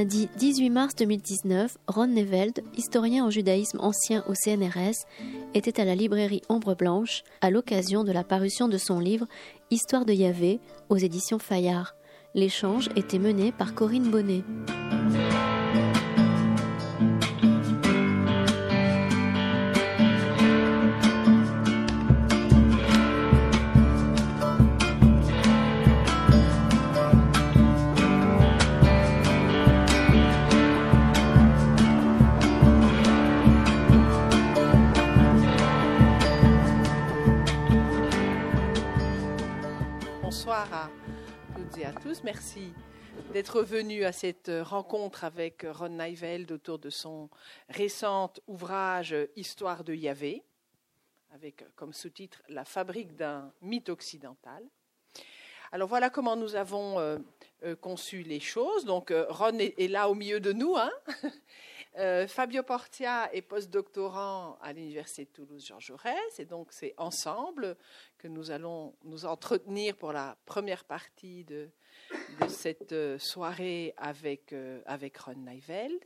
Lundi 18 mars 2019, Ron Neveld, historien en judaïsme ancien au CNRS, était à la librairie Ombre Blanche à l'occasion de la parution de son livre Histoire de Yahvé aux éditions Fayard. L'échange était mené par Corinne Bonnet. Merci d'être venu à cette rencontre avec Ron Neiveld autour de son récent ouvrage Histoire de Yahvé, avec comme sous-titre La fabrique d'un mythe occidental. Alors voilà comment nous avons euh, euh, conçu les choses. Donc euh, Ron est, là au milieu de nous. Hein Fabio Portia est postdoctorant à l'Université de Toulouse-Georges Jaurès, et donc c'est ensemble que nous allons nous entretenir pour la première partie de, de cette euh, soirée avec, euh, avec Ron Neiveld.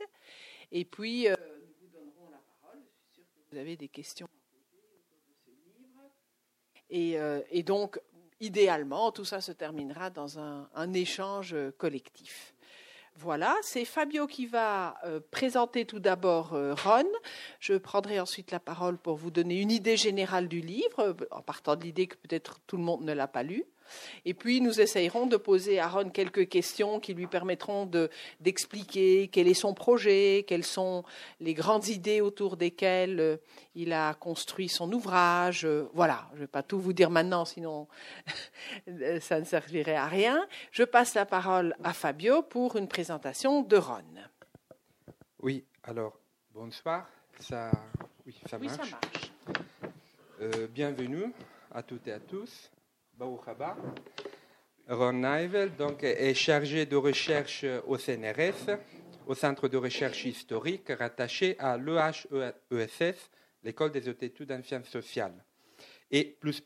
Et puis, euh, nous vous donnerons la parole. Je suis sûre que vous avez des questions. Et, et donc, idéalement, tout ça se terminera dans un échange collectif. Voilà, c'est Fabio qui va présenter tout d'abord Ron. Je prendrai ensuite la parole pour vous donner une idée générale du livre, en partant de l'idée que peut-être tout le monde ne l'a pas lu. Et puis, nous essayerons de poser à Ron quelques questions qui lui permettront d'expliquer quel est son projet, quelles sont les grandes idées autour desquelles euh, il a construit son ouvrage. Euh, voilà, je ne vais pas tout vous dire maintenant, sinon ça ne servirait à rien. Je passe la parole à Fabio pour une présentation de Ron. Oui, alors, bonsoir. Ça, oui, ça marche. ça marche. Euh, bienvenue à toutes et à tous. Ron Neivel donc, est chargé de recherche au CNRS, au Centre de recherche historique rattaché à l'EHESS, l'École des hautes études en sciences sociales, et plus,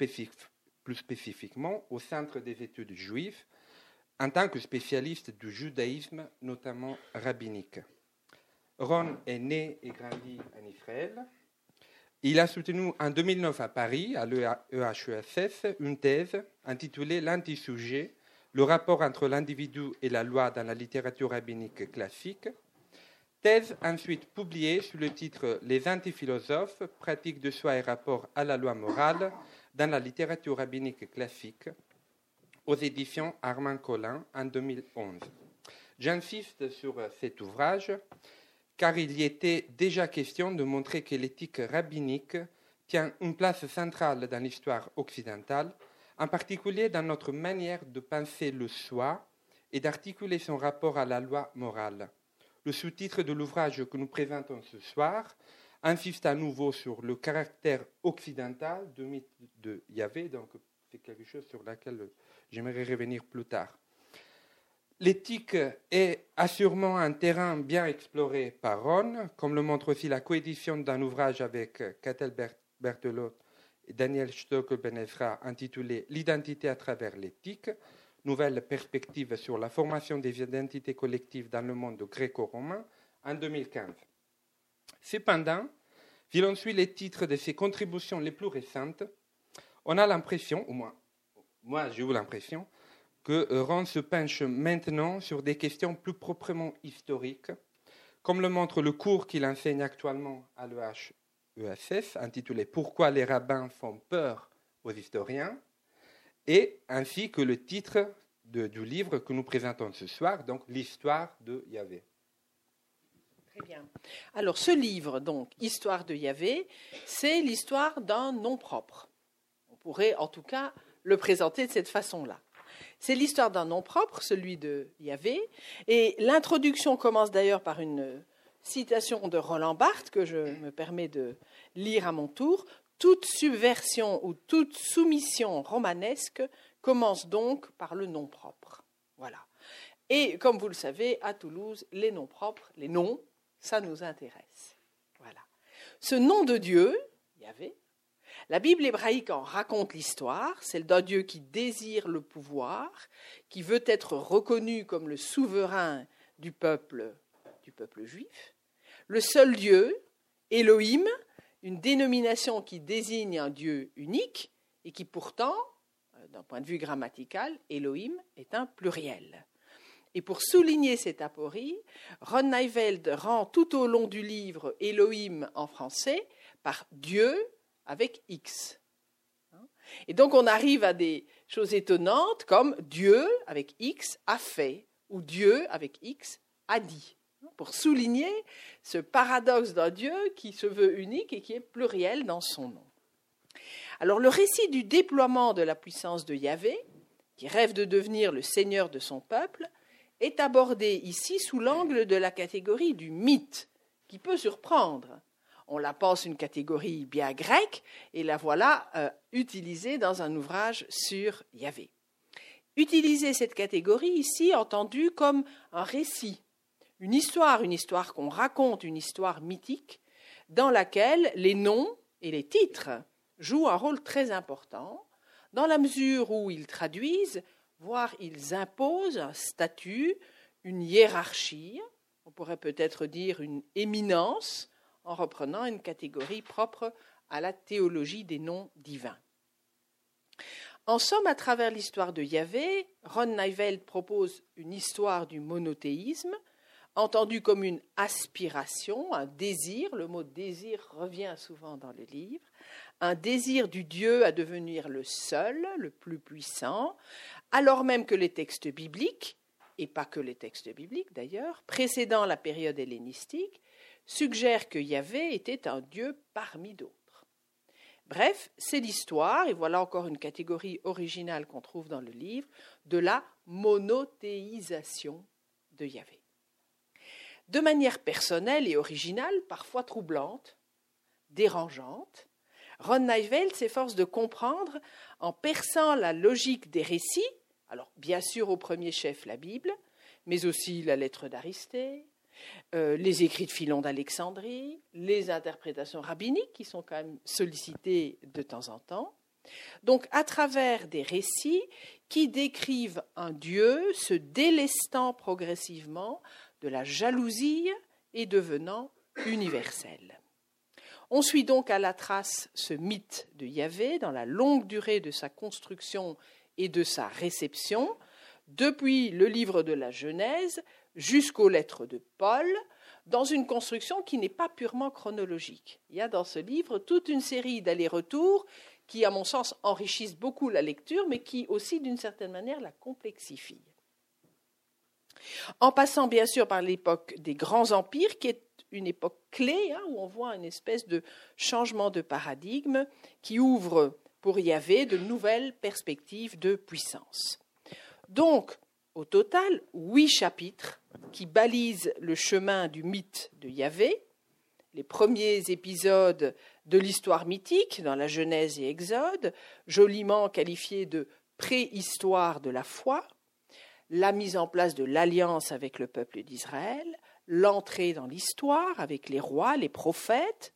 plus spécifiquement au Centre des études juives, en tant que spécialiste du judaïsme, notamment rabbinique. Ron est né et grandi en Israël. Il a soutenu en 2009 à Paris, à l'EHESS, une thèse intitulée L'anti-sujet, le rapport entre l'individu et la loi dans la littérature rabbinique classique. Thèse ensuite publiée sous le titre Les antiphilosophes, pratiques de soi et rapport à la loi morale dans la littérature rabbinique classique, aux éditions Armand Collin en 2011. J'insiste sur cet ouvrage car il y était déjà question de montrer que l'éthique rabbinique tient une place centrale dans l'histoire occidentale, en particulier dans notre manière de penser le soi et d'articuler son rapport à la loi morale. Le sous-titre de l'ouvrage que nous présentons ce soir insiste à nouveau sur le caractère occidental du mythe de Yahvé, donc c'est quelque chose sur lequel j'aimerais revenir plus tard. L'éthique est assurément un terrain bien exploré par Ron, comme le montre aussi la coédition d'un ouvrage avec Catel Berthelot et Daniel Stockel-Benezra intitulé L'identité à travers l'éthique, nouvelle perspective sur la formation des identités collectives dans le monde gréco-romain en 2015. Cependant, si l'on suit les titres de ses contributions les plus récentes, on a l'impression, au moins moi j'ai eu l'impression, que Rand se penche maintenant sur des questions plus proprement historiques, comme le montre le cours qu'il enseigne actuellement à l'EHESS, intitulé Pourquoi les rabbins font peur aux historiens, et ainsi que le titre du livre que nous présentons ce soir, donc L'histoire de Yahvé. Très bien. Alors ce livre, donc Histoire de Yahvé, c'est l'histoire d'un nom propre. On pourrait en tout cas le présenter de cette façon-là. C'est l'histoire d'un nom propre, celui de Yahvé. Et l'introduction commence d'ailleurs par une citation de Roland Barthes que je me permets de lire à mon tour. Toute subversion ou toute soumission romanesque commence donc par le nom propre. Voilà. Et comme vous le savez, à Toulouse, les noms propres, les noms, ça nous intéresse. Voilà. Ce nom de Dieu, Yahvé, La Bible hébraïque en raconte l'histoire, celle d'un Dieu qui désire le pouvoir, qui veut être reconnu comme le souverain du peuple, du peuple juif, le seul Dieu, Elohim, une dénomination qui désigne un Dieu unique et qui pourtant, euh, d'un point de vue grammatical, Elohim est un pluriel. Et pour souligner cette aporie, Ron Neiveld rend tout au long du livre Elohim en français par Dieu avec X. Et donc on arrive à des choses étonnantes comme Dieu avec X a fait ou Dieu avec X a dit, pour souligner ce paradoxe d'un Dieu qui se veut unique et qui est pluriel dans son nom. Alors le récit du déploiement de la puissance de Yahvé, qui rêve de devenir le Seigneur de son peuple, est abordé ici sous l'angle de la catégorie du mythe, qui peut surprendre on la pense une catégorie bien grecque, et la voilà euh, utilisée dans un ouvrage sur Yahvé. Utiliser cette catégorie ici entendue comme un récit, une histoire, une histoire qu'on raconte, une histoire mythique, dans laquelle les noms et les titres jouent un rôle très important, dans la mesure où ils traduisent, voire ils imposent un statut, une hiérarchie, on pourrait peut-être dire une éminence, en reprenant une catégorie propre à la théologie des noms divins. En somme, à travers l'histoire de Yahvé, Ron Neiveld propose une histoire du monothéisme, entendue comme une aspiration, un désir, le mot désir revient souvent dans le livre, un désir du Dieu à devenir le seul, le plus puissant, alors même que les textes bibliques, et pas que les textes bibliques d'ailleurs, précédant la période hellénistique, suggère que Yahvé était un Dieu parmi d'autres. Bref, c'est l'histoire, et voilà encore une catégorie originale qu'on trouve dans le livre, de la monothéisation de Yahvé. De manière personnelle et originale, parfois troublante, dérangeante, Ron Neiveld s'efforce de comprendre, en perçant la logique des récits, alors bien sûr au premier chef la Bible, mais aussi la lettre d'Aristée, euh, les écrits de Philon d'Alexandrie, les interprétations rabbiniques qui sont quand même sollicitées de temps en temps. Donc à travers des récits qui décrivent un Dieu se délestant progressivement de la jalousie et devenant universel. On suit donc à la trace ce mythe de Yahvé dans la longue durée de sa construction et de sa réception, depuis le livre de la Genèse jusqu'aux lettres de Paul, dans une construction qui n'est pas purement chronologique. Il y a dans ce livre toute une série d'allers-retours qui, à mon sens, enrichissent beaucoup la lecture, mais qui aussi, d'une certaine manière, la complexifient. En passant bien sûr par l'époque des grands empires, qui est une époque clé, hein, où on voit une espèce de changement de paradigme qui ouvre pour Yahvé de nouvelles perspectives de puissance. Donc, au total, huit chapitres qui balisent le chemin du mythe de Yahvé, les premiers épisodes de l'histoire mythique dans la Genèse et Exode, joliment qualifiés de préhistoire de la foi, la mise en place de l'alliance avec le peuple d'Israël, l'entrée dans l'histoire avec les rois, les prophètes,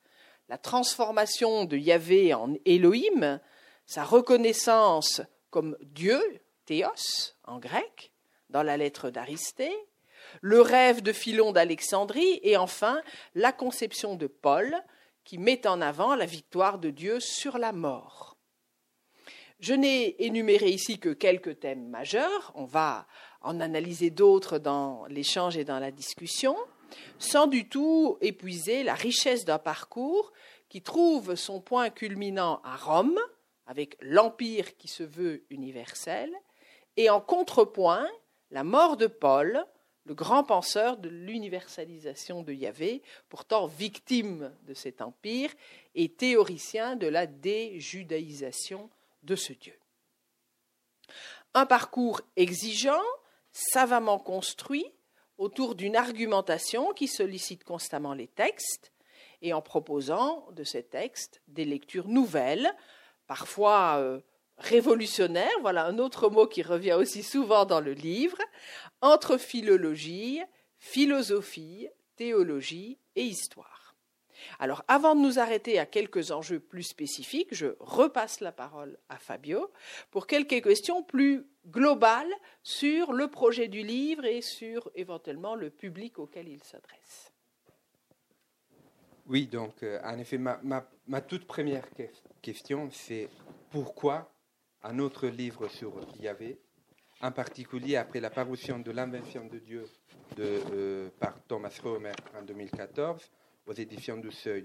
la transformation de Yahvé en Elohim, sa reconnaissance comme Dieu, théos en grec, dans la lettre d'Aristée, le rêve de Philon d'Alexandrie et enfin la conception de Paul qui met en avant la victoire de Dieu sur la mort. Je n'ai énuméré ici que quelques thèmes majeurs, on va en analyser d'autres dans l'échange et dans la discussion, sans du tout épuiser la richesse d'un parcours qui trouve son point culminant à Rome, avec l'Empire qui se veut universel, et en contrepoint la mort de Paul, le grand penseur de l'universalisation de Yahvé, pourtant victime de cet empire et théoricien de la déjudaïsation de ce Dieu. Un parcours exigeant, savamment construit, autour d'une argumentation qui sollicite constamment les textes et en proposant de ces textes des lectures nouvelles, parfois euh, révolutionnaire, voilà un autre mot qui revient aussi souvent dans le livre, entre philologie, philosophie, théologie et histoire. Alors, avant de nous arrêter à quelques enjeux plus spécifiques, je repasse la parole à Fabio pour quelques questions plus globales sur le projet du livre et sur éventuellement le public auquel il s'adresse. Oui, donc euh, en effet, ma, ma, toute première question, c'est pourquoi un autre livre sur Yahvé, en particulier après la parution de l'invention de Dieu de, euh, par Thomas Romer en 2014, aux éditions du Seuil.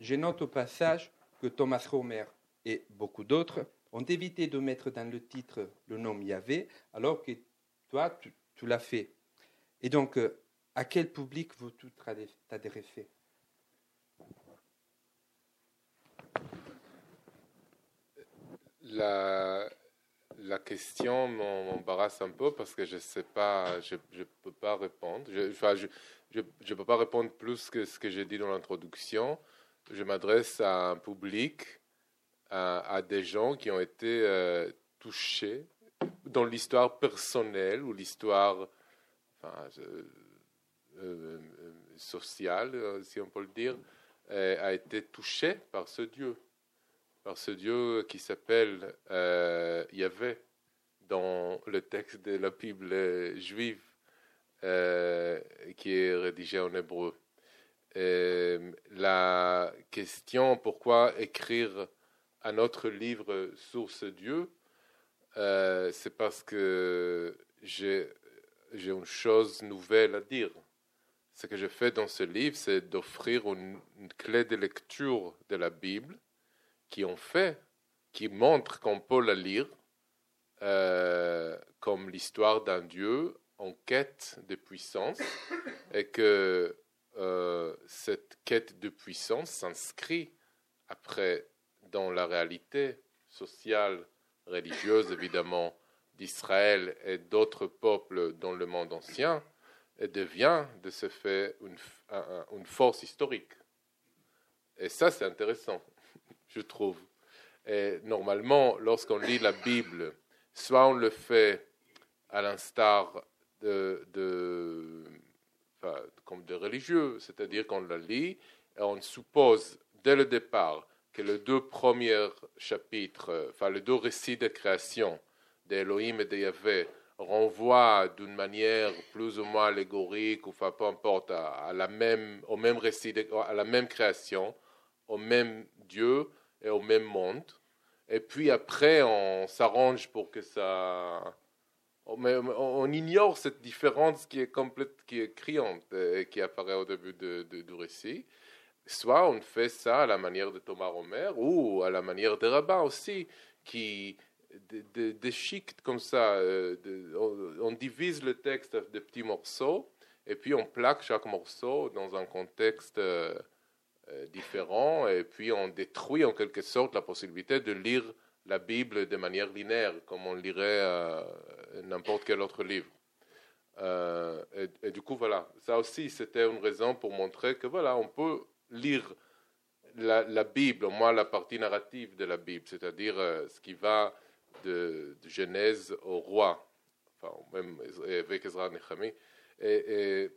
Je note au passage que Thomas Romer et beaucoup d'autres ont évité de mettre dans le titre le nom Yahvé, alors que toi, tu, l'as fait. Et donc, euh, à quel public veux-tu t'adresser? La, question m'embarrasse un peu parce que je ne sais pas, je ne peux pas répondre. Je, je, je ne peux pas répondre plus que ce que j'ai dit dans l'introduction. Je m'adresse à un public, à, des gens qui ont été euh, touchés dans l'histoire personnelle ou l'histoire enfin, euh, euh, sociale, si on peut le dire, a été touché par ce Dieu, par ce Dieu qui s'appelle Yahvé dans le texte de la Bible juive. Euh, qui est rédigé en hébreu. Euh, la question pourquoi écrire un autre livre sur ce Dieu, euh, c'est parce que j'ai une chose nouvelle à dire. Ce que je fais dans ce livre, c'est d'offrir une, clé de lecture de la Bible qui en fait, qui montre qu'on peut la lire comme l'histoire d'un Dieu en quête de puissance et que euh, cette quête de puissance s'inscrit après dans la réalité sociale, religieuse évidemment d'Israël et d'autres peuples dans le monde ancien et devient de ce fait une force historique. Et ça, c'est intéressant, je trouve. Et normalement, lorsqu'on lit la Bible, soit on le fait à l'instar de, comme de religieux, c'est-à-dire qu'on la lit et on suppose dès le départ que les deux premiers chapitres, enfin les deux récits de création d'Elohim et de Yahvé renvoient d'une manière plus ou moins allégorique, ou enfin peu importe, à, la même, au même récit, à la même création, au même Dieu et au même monde. Et puis après, on s'arrange pour que ça on, ignore cette différence qui est complète, qui est criante et qui apparaît au début du récit. Soit on fait ça à la manière de Thomas Romer ou à la manière de Rabbin aussi, qui déchiquent comme ça. Euh, on, divise le texte de petits morceaux et puis on plaque chaque morceau dans un contexte euh, euh, différent et puis on détruit en quelque sorte la possibilité de lire la Bible de manière linéaire, comme on lirait euh, n'importe quel autre livre. Euh, et, du coup, voilà, ça aussi, c'était une raison pour montrer que, voilà, on peut lire la, Bible, au moins la partie narrative de la Bible, c'est-à-dire ce qui va de, Genèse au roi, enfin, même avec Ezra Nechami, et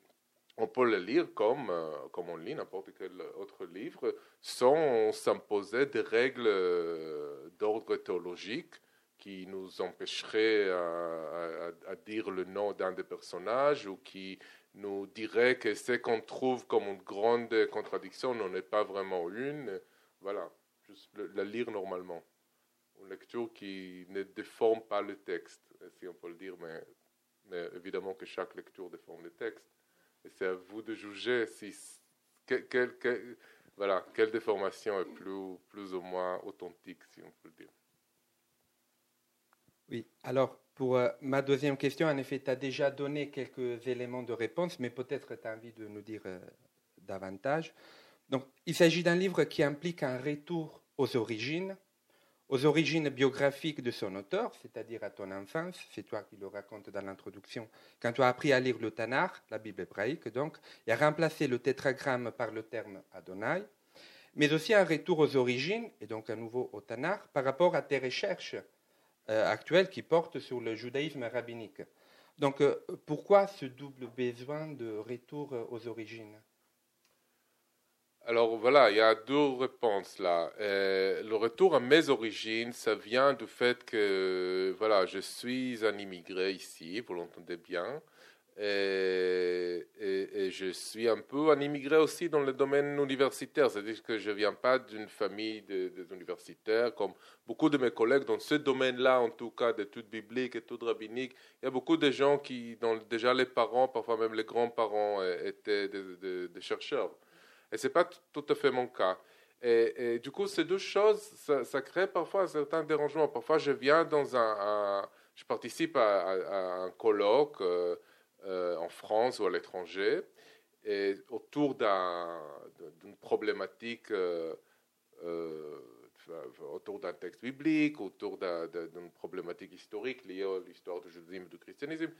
on peut le lire comme, euh, comme on lit n'importe quel autre livre, sans s'imposer des règles euh, d'ordre théologique qui nous empêcheraient à, dire le nom d'un des personnages ou qui nous dirait que ce qu'on trouve comme une grande contradiction n'en est pas vraiment une. Voilà, juste la lire normalement. Une lecture qui ne déforme pas le texte, si on peut le dire, mais, mais évidemment que chaque lecture déforme le texte. C'est à vous de juger si, voilà, quelle déformation est plus, plus ou moins authentique, si on peut le dire. Oui, alors pour euh, ma deuxième question, en effet, tu as déjà donné quelques éléments de réponse, mais peut-être tu as envie de nous dire euh, davantage. Donc, il s'agit d'un livre qui implique un retour aux origines, aux origines biographiques de son auteur, c'est-à-dire à ton enfance, c'est toi qui le racontes dans l'introduction, quand tu as appris à lire le Tanakh, la Bible hébraïque donc, et à remplacer le tétragramme par le terme Adonai, mais aussi un retour aux origines, et donc à nouveau au Tanakh, par rapport à tes recherches euh, actuelles qui portent sur le judaïsme rabbinique. Donc euh, pourquoi ce double besoin de retour aux origines? Alors voilà, il y a deux réponses là. Euh, le retour à mes origines, ça vient du fait que voilà, je suis un immigré ici, vous l'entendez bien. Et, je suis un peu un immigré aussi dans le domaine universitaire, c'est-à-dire que je ne viens pas d'une famille d'universitaires comme beaucoup de mes collègues dans ce domaine-là, en tout cas d'études bibliques, études rabbiniques. Il y a beaucoup de gens qui, dont déjà les parents, parfois même les grands-parents, euh, étaient des, chercheurs. Et ce n'est pas tout à fait mon cas. Et, du coup, ces deux choses, ça, crée parfois un certain dérangement. Parfois, je viens dans un, je participe à, un colloque. Euh, euh, en France ou à l'étranger, autour d'une problématique, euh, autour d'un texte biblique, autour d'une problématique historique liée à l'histoire du judaïsme et du christianisme.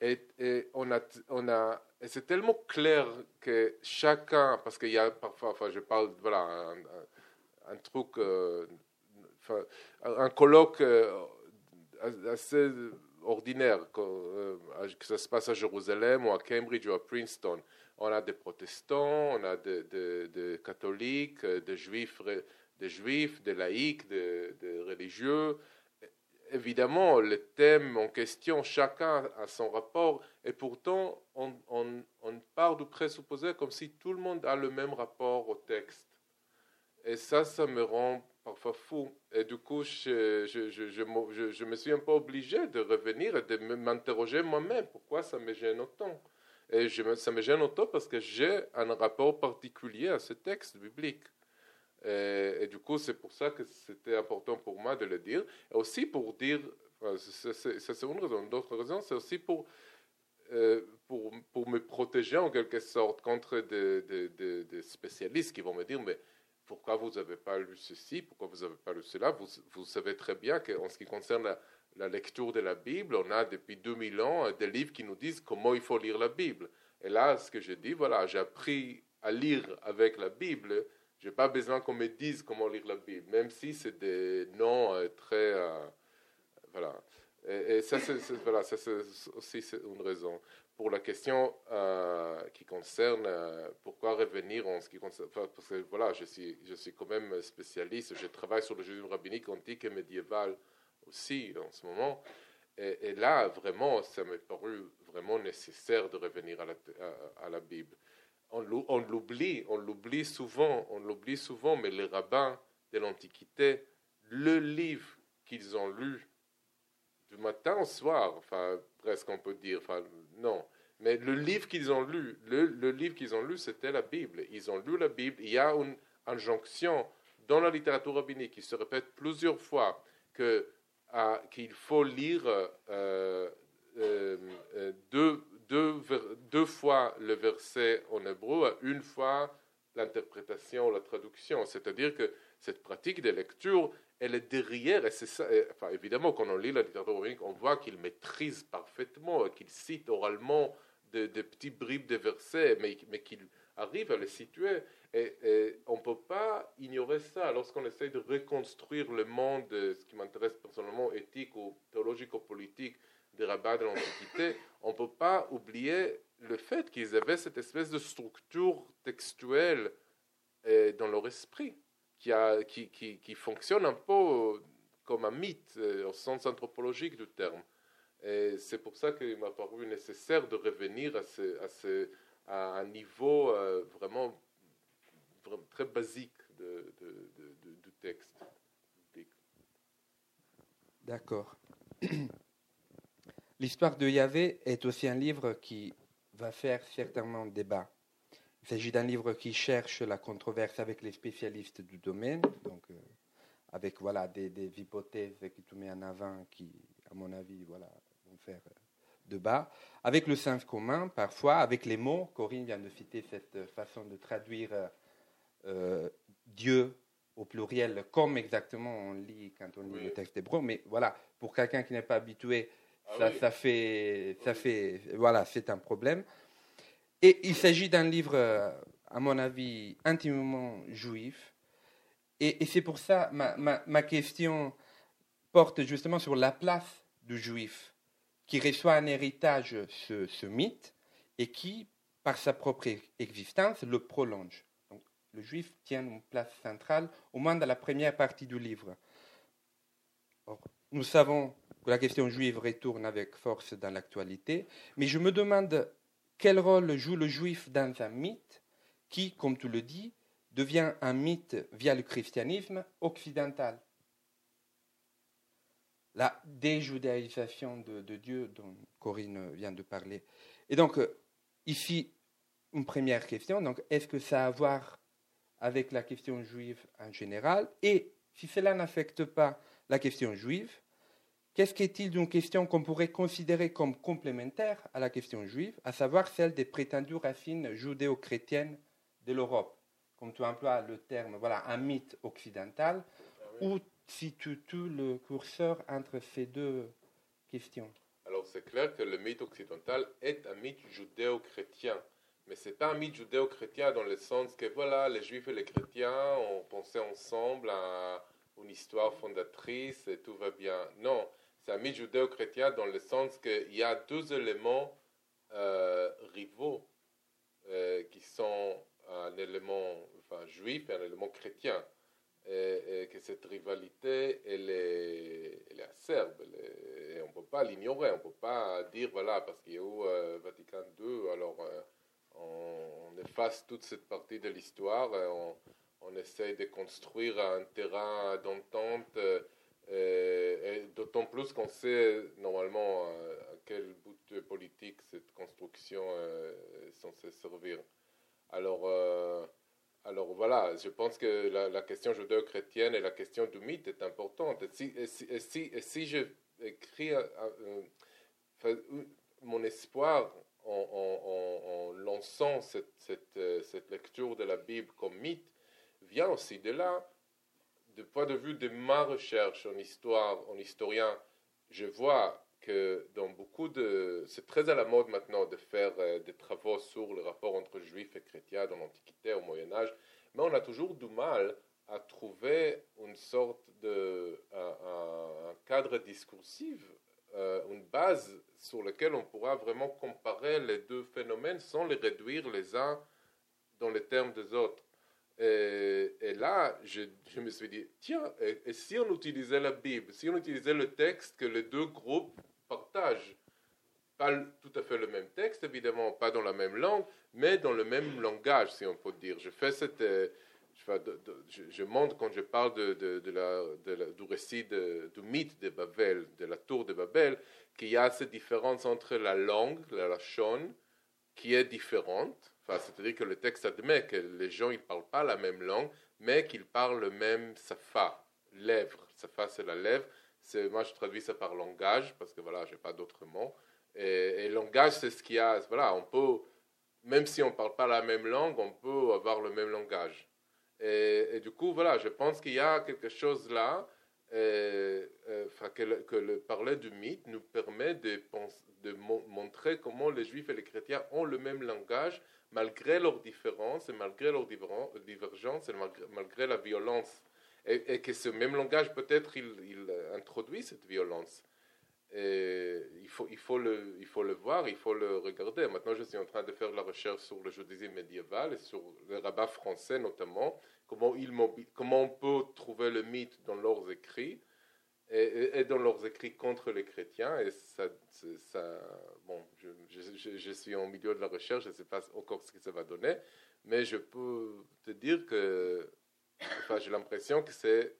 Et, on a, on a, c'est tellement clair que chacun, parce qu'il y a parfois, enfin, je parle, voilà, un, truc, un colloque assez ordinaire, euh, que, ça se passe à Jérusalem ou à Cambridge ou à Princeton. On a des protestants, on a des, catholiques, euh, des juifs, des juifs, des laïcs, des, religieux. Évidemment, le thème en question, chacun a son rapport, et pourtant, on, on, on part du présupposé comme si tout le monde a le même rapport au texte. Et ça, ça me rend parfois fou. Et du coup, je, je, me suis un peu obligé de revenir et de m'interroger moi-même pourquoi ça me gêne autant. Et ça me gêne autant parce que j'ai un rapport particulier à ce texte biblique. Et, du coup, c'est pour ça que c'était important pour moi de le dire. Et aussi pour dire, ça c'est une raison, d'autres raisons, c'est aussi pour, euh, pour, pour, me protéger en quelque sorte contre des, des, des spécialistes qui vont me dire, mais pourquoi vous n'avez pas lu ceci, pourquoi vous n'avez pas lu cela? Vous, vous, savez très bien qu'en ce qui concerne la, lecture de la Bible, on a depuis 2000 ans euh, des livres qui nous disent comment il faut lire la Bible. Et là, ce que je dis, voilà, j'ai appris à lire avec la Bible. Je n'ai pas besoin qu'on me dise comment lire la Bible, même si c'est des noms euh, très... Euh, voilà. Et, ça, c'est voilà, aussi une raison pour la question euh, qui concerne pourquoi revenir en ce qui concerne. parce que voilà, je suis, je suis quand même spécialiste, je travaille sur le judaïsme rabbinique antique et médiéval aussi en ce moment. Et, là, vraiment, ça m'est paru vraiment nécessaire de revenir à, la Bible. On l'oublie, on l'oublie souvent, on l'oublie souvent, mais les rabbins de l'Antiquité, le livre qu'ils ont lu du matin au soir, enfin presque on peut dire, enfin non. Mais le livre qu'ils ont lu, le, livre qu'ils ont lu, c'était la Bible. Ils ont lu la Bible. Il y a une injonction dans la littérature rabbinique qui se répète plusieurs fois que ah, qu'il faut lire euh, euh, euh, deux, deux, fois le verset en hébreu, une fois l'interprétation, la traduction. C'est-à-dire que cette pratique de lecture, elle est derrière, évidemment, quand on lit la littérature rabbinique, on voit qu'il maîtrise parfaitement, qu'il cite oralement des petits bribes de versets, mais, mais qu'il arrive à les situer. Et, on ne peut pas ignorer ça lorsqu'on essaie de reconstruire le monde, ce qui m'intéresse personnellement, éthique ou théologique ou politique des rabbins de l'Antiquité. On ne peut pas oublier le fait qu'ils avaient cette espèce de structure textuelle euh, dans leur esprit qui, fonctionne un peu comme un mythe euh, au sens anthropologique du terme. Et c'est pour ça qu'il m'a paru nécessaire de revenir à, ce, un niveau euh, vraiment, très basique de, du texte. D'accord. L'histoire de Yahvé est aussi un livre qui va faire certainement débat. Il s'agit d'un livre qui cherche la controverse avec les spécialistes du domaine, donc euh, avec voilà des, des, hypothèses qui tu mets en avant qui, à mon avis, voilà, vont faire euh, de bas, avec le sens commun, parfois, avec les mots. Corinne vient de citer cette façon de traduire euh, Dieu au pluriel, comme exactement on lit quand on lit le texte hébreu. Mais voilà, pour quelqu'un qui n'est pas habitué, ah ça, ça, fait, ça fait, voilà, c'est un problème. Et il s'agit d'un livre, euh, à mon avis, intimement juif. Et, c'est pour ça, ma, ma, ma question porte justement sur la place du juif qui reçoit un héritage, ce, mythe, et qui, par sa propre existence, le prolonge. le juif tient une place centrale, au moins dans la première partie du livre. Nous savons que la question juive retourne avec force dans l'actualité, mais je me demande quel rôle joue le juif dans un mythe qui, comme tu le dis, devient un mythe via le christianisme occidental. La déjudaïsation de, de Dieu dont Corinne vient de parler. Et donc, ici, une première question. Donc, est-ce que ça a à voir avec la question juive en général? Et si cela n'affecte pas la question juive, qu'est-ce qu'est-il d'une question qu'on pourrait considérer comme complémentaire à la question juive, à savoir celle des prétendues racines judéo-chrétiennes de l'Europe? Comme tu emploies le terme, voilà, un mythe occidental, où situes-tu le curseur entre ces deux questions? Alors, c'est clair que le mythe occidental est un mythe judéo-chrétien. Mais ce n'est pas un mythe judéo-chrétien dans le sens que voilà, les juifs et les chrétiens ont pensé ensemble à une histoire fondatrice et tout va bien. Non, c'est un mythe judéo-chrétien dans le sens qu'il y a deux éléments euh, rivaux euh, qui sont un élément juif et un élément chrétien. Et, que cette rivalité, elle est, elle acerbe. et on ne peut pas l'ignorer. On ne peut pas dire, voilà, parce qu'il y a eu euh, Vatican II, alors on, efface toute cette partie de l'histoire, on, on, essaye de construire un terrain d'entente, euh, et, d'autant plus qu'on sait normalement à, quel but politique cette construction euh, est censée servir. Alors, euh, alors voilà, je pense que la, question judéo-chrétienne et la question du mythe est importante. Et si, et si, si, je écris mon espoir en, lançant euh, cette, lecture de la Bible comme mythe, vient aussi de là, du point de vue de ma recherche en histoire, en historien, je vois que dans beaucoup de... C'est très à la mode maintenant de faire euh, des travaux sur le rapport entre juifs et chrétiens dans l'Antiquité, au Moyen Âge, mais on a toujours du mal à trouver une sorte de un cadre discursif euh, une base sur laquelle on pourra vraiment comparer les deux phénomènes sans les réduire les uns dans les termes des autres. Et, là, je, me suis dit, tiens, et, si on utilisait la Bible, si on utilisait le texte que les deux groupes partagent, pas tout à fait le même texte, évidemment, pas dans la même langue, mais dans le même langage, si on peut dire. Je fais cette, euh, je, montre quand je parle de, du récit du mythe de Babel, de la tour de Babel, qu'il y a cette différence entre la langue, la lachon, qui est différente. Enfin, c'est-à-dire que le texte admet que les gens ne parlent pas la même langue, mais qu'ils parlent le même safa, lèvre. Safa, c'est la lèvre. Moi, je traduis ça par langage, parce que voilà, je n'ai pas d'autres mots. Et, et, langage, c'est ce qu'il y a. Voilà, on peut, même si on ne parle pas la même langue, on peut avoir le même langage. Et, du coup, voilà, je pense qu'il y a quelque chose là, euh, que, le, que, le, parler du mythe nous permet de, montrer comment les juifs et les chrétiens ont le même langage, malgré leurs différences malgré leurs divergences malgré, la violence. Et, que ce même langage, peut-être, il, introduit cette violence. Il, faut, le, le voir, il faut le regarder. Maintenant, je suis en train de faire la recherche sur le judaïsme médiéval et sur les rabbins français notamment, comment, ils, comment on peut trouver le mythe dans leurs écrits et, dans leurs écrits contre les chrétiens. Et ça, bon, je, je, suis en milieu de la recherche, je ne sais pas encore ce que ça va donner, mais je peux te dire que enfin, j'ai l'impression que, c'est,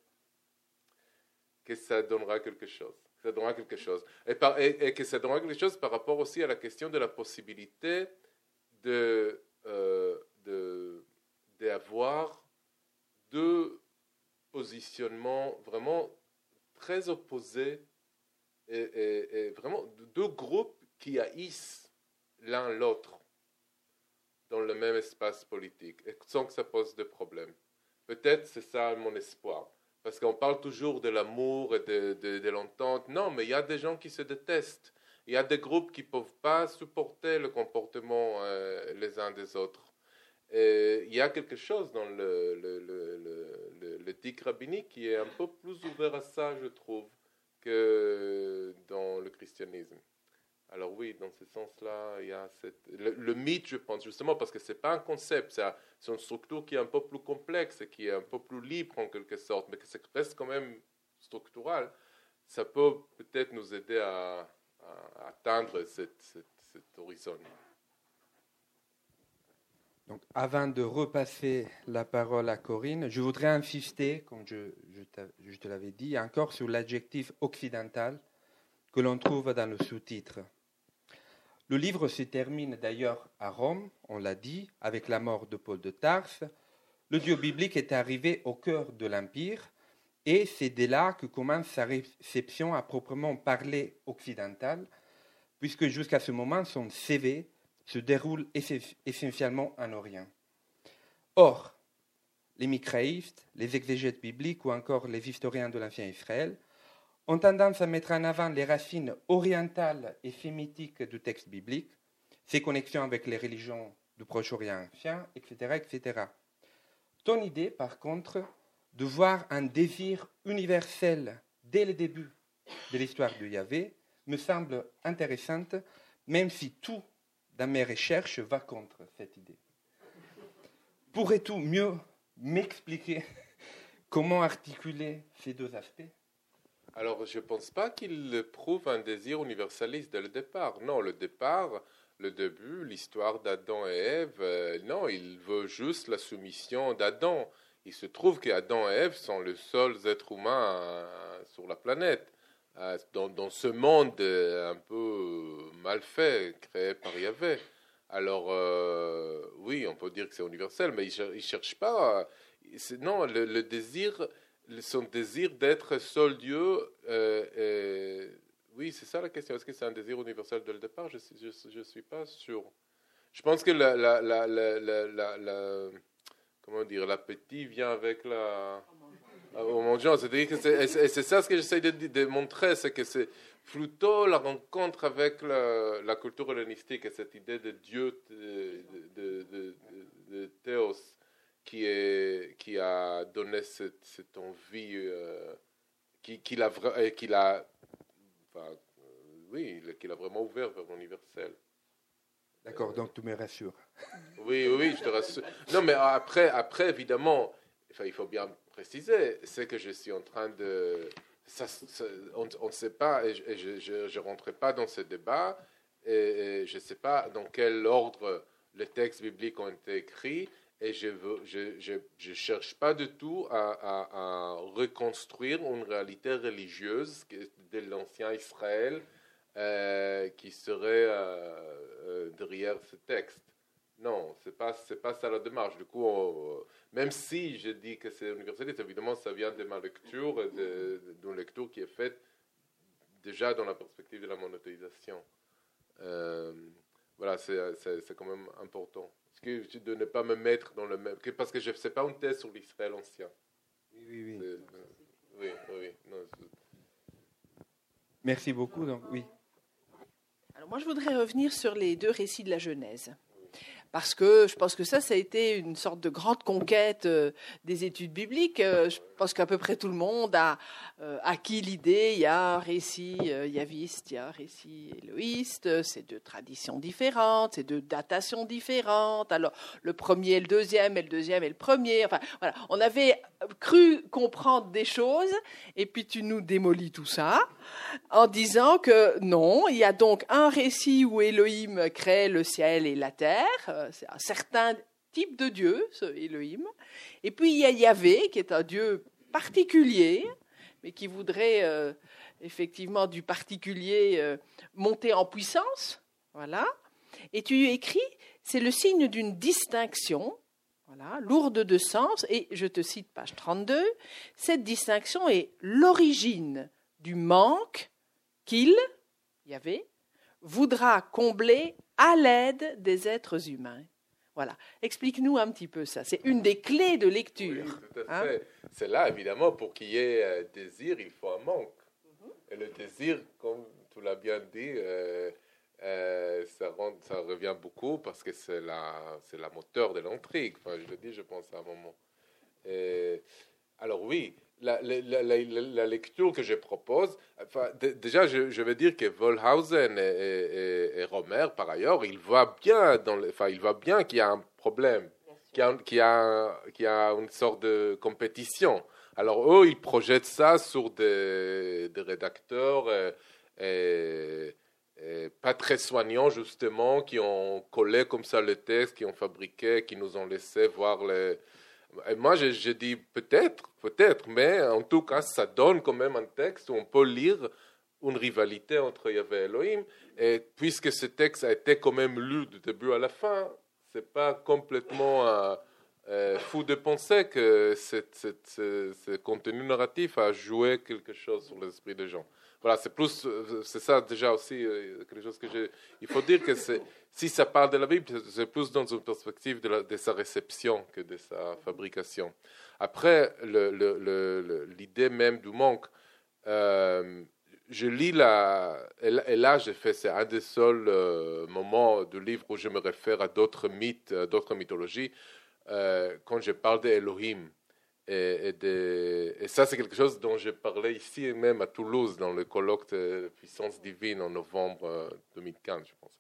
que ça donnera quelque chose ça donnera quelque chose. Et, que ça donnera quelque chose par rapport aussi à la question de la possibilité de, euh, d'avoir deux positionnements vraiment très opposés et, vraiment deux groupes qui haïssent l'un l'autre dans le même espace politique sans que ça pose de problèmes. Peut-être c'est ça mon espoir. Parce qu'on parle toujours de l'amour et de, de, l'entente. Non, mais il y a des gens qui se détestent. Il y a des groupes qui ne peuvent pas supporter le comportement euh, les uns des autres. Et il y a quelque chose dans le, le, rabbinique qui est un peu plus ouvert à ça, je trouve, que dans le christianisme. Alors oui, dans ce sens-là, il y a cette... le, mythe, je pense, justement, parce que ce n'est pas un concept, c'est une structure qui est un peu plus complexe, qui est un peu plus libre en quelque sorte, mais c'est reste quand même structural. Ça peut peut-être nous aider à, atteindre cet, cet horizon. Donc, avant de repasser la parole à Corinne, je voudrais insister, comme je, je te l'avais dit, encore sur l'adjectif occidental que l'on trouve dans le sous-titre. Le livre se termine d'ailleurs à Rome, on l'a dit, avec la mort de Paul de Tarse. Le Dieu biblique est arrivé au cœur de l'Empire, et c'est dès là que commence sa réception à proprement parler occidentale, puisque jusqu'à ce moment, son CV se déroule essentiellement en Orient. Or, les micraïstes, les exégètes bibliques ou encore les historiens de l'Ancien Israël ont tendance à mettre en avant les racines orientales et sémitiques du texte biblique, ses connexions avec les religions du Proche-Orient ancien, etc., etc. Ton idée, par contre, de voir un désir universel dès le début de l'histoire de Yahvé me semble intéressante, même si tout dans mes recherches va contre cette idée. Pourrais-tu mieux m'expliquer comment articuler ces deux aspects? Alors, je ne pense pas qu'il prouve un désir universaliste dès le départ. Non, le départ, le début, l'histoire d'Adam et Ève, euh, non, il veut juste la soumission d'Adam. Il se trouve qu'Adam et Ève sont les seuls êtres humains euh, sur la planète. Euh, dans, ce monde euh, un peu euh, mal fait, créé par Yahvé. Alors, oui, on peut dire que c'est universel, mais il ne cherche pas. non, le, désir, son désir d'être seul Dieu, oui, c'est ça la question. Est-ce que c'est un désir universel dès le départ? Je ne suis pas sûr. Je pense que la, comment dire, l'appétit vient avec la mon C'est-à-dire que c'est ça ce que j'essaie de, montrer, c'est que c'est plutôt la rencontre avec la, culture hellénistique et cette idée de Dieu, de, de, Théos, qui, est, qui a donné cette, cette envie, euh, qui, qui l'a, qui l'a, enfin, oui, qui l'a vraiment ouvert vers l'universel. D'accord, donc tu me rassures. Oui, oui, je te rassure. Non, mais après, après évidemment, il faut bien préciser, c'est que je suis en train de... on ne sait pas, et je ne rentrerai pas dans ce débat, et, je ne sais pas dans quel ordre les textes bibliques ont été écrits, et je ne cherche pas du tout à, reconstruire une réalité religieuse de l'ancien Israël euh, qui serait euh, euh, derrière ce texte. Non, c'est pas c'est pas ça la démarche. Du coup, même si je dis que c'est universaliste, évidemment, ça vient de ma lecture, d'une lecture qui est faite déjà dans la perspective de la monothéisation. Euh, voilà, c'est quand même important. Parce que de ne pas me mettre dans le même. Parce que je ne sais pas une thèse sur l'Israël ancien. Oui, oui, oui. Euh, oui, oui. Merci beaucoup. Donc, oui. Alors, moi, je voudrais revenir sur les deux récits de la Genèse parce que je pense que ça, ça a été une sorte de grande conquête euh, des études bibliques. Euh, je pense qu'à peu près tout le monde a euh, acquis l'idée, il y a un récit yaviste, il y a un récit éloïste, c'est deux traditions différentes, c'est deux datations différentes. Alors, le premier et le deuxième, et le deuxième et le premier. Enfin, voilà, on avait cru comprendre des choses, et puis tu nous démolis tout ça en disant que non, il y a donc un récit où Elohim crée le ciel et la terre, euh, c'est un certain type de Dieu, ce Elohim. Et puis il y a Yahvé, qui est un Dieu particulier, mais qui voudrait euh, effectivement du particulier euh, monter en puissance. Voilà. Et tu écris, c'est le signe d'une distinction, voilà, lourde de sens, et je te cite page 32, cette distinction est l'origine du manque qu'il, Yahvé, voudra combler à l'aide des êtres humains. Voilà. Explique-nous un petit peu ça. C'est une des clés de lecture. hein. C'est là, évidemment, pour qu'il y ait un désir, il faut un manque. Mhm. Et le désir, comme tu l'as bien dit, euh, euh, ça, ça, revient beaucoup parce que c'est la, c'est la moteur de l'intrigue. Enfin, je le dis, je pense, à un moment. alors oui, la, lecture que je propose, enfin, déjà, je, veux dire que Volhausen et, et, Romer, par ailleurs, ils voient bien, dans enfin, ils voient bien qu'il y a un problème, qu'il y, a, y a une sorte de compétition. Alors eux, ils projettent ça sur des, des rédacteurs et, pas très soignants, justement, qui ont collé comme ça le texte, qui ont fabriqué, qui nous ont laissé voir les moi, je, dis peut-être, peut-être, mais en tout cas, ça donne quand même un texte où on peut lire une rivalité entre Yahvé et Elohim. Et puisque ce texte a été quand même lu du début à la fin, c'est pas complètement euh, euh, fou de penser que ce contenu narratif a joué quelque chose sur l'esprit des gens. Voilà, c'est plus, c'est ça déjà aussi euh, quelque chose que j'ai. Il faut dire que si ça parle de la Bible, c'est plus dans une perspective de, sa réception que de sa fabrication. Après, l'idée même du manque, euh, je lis la. Et là, j'ai fait, c'est un des seuls euh, moments du livre où je me réfère à d'autres mythes, d'autres mythologies, quand je parle d'Elohim. Et, et, ça, c'est quelque chose dont j'ai parlé ici même à Toulouse dans le colloque de puissance divine en novembre 2015, euh, je pense.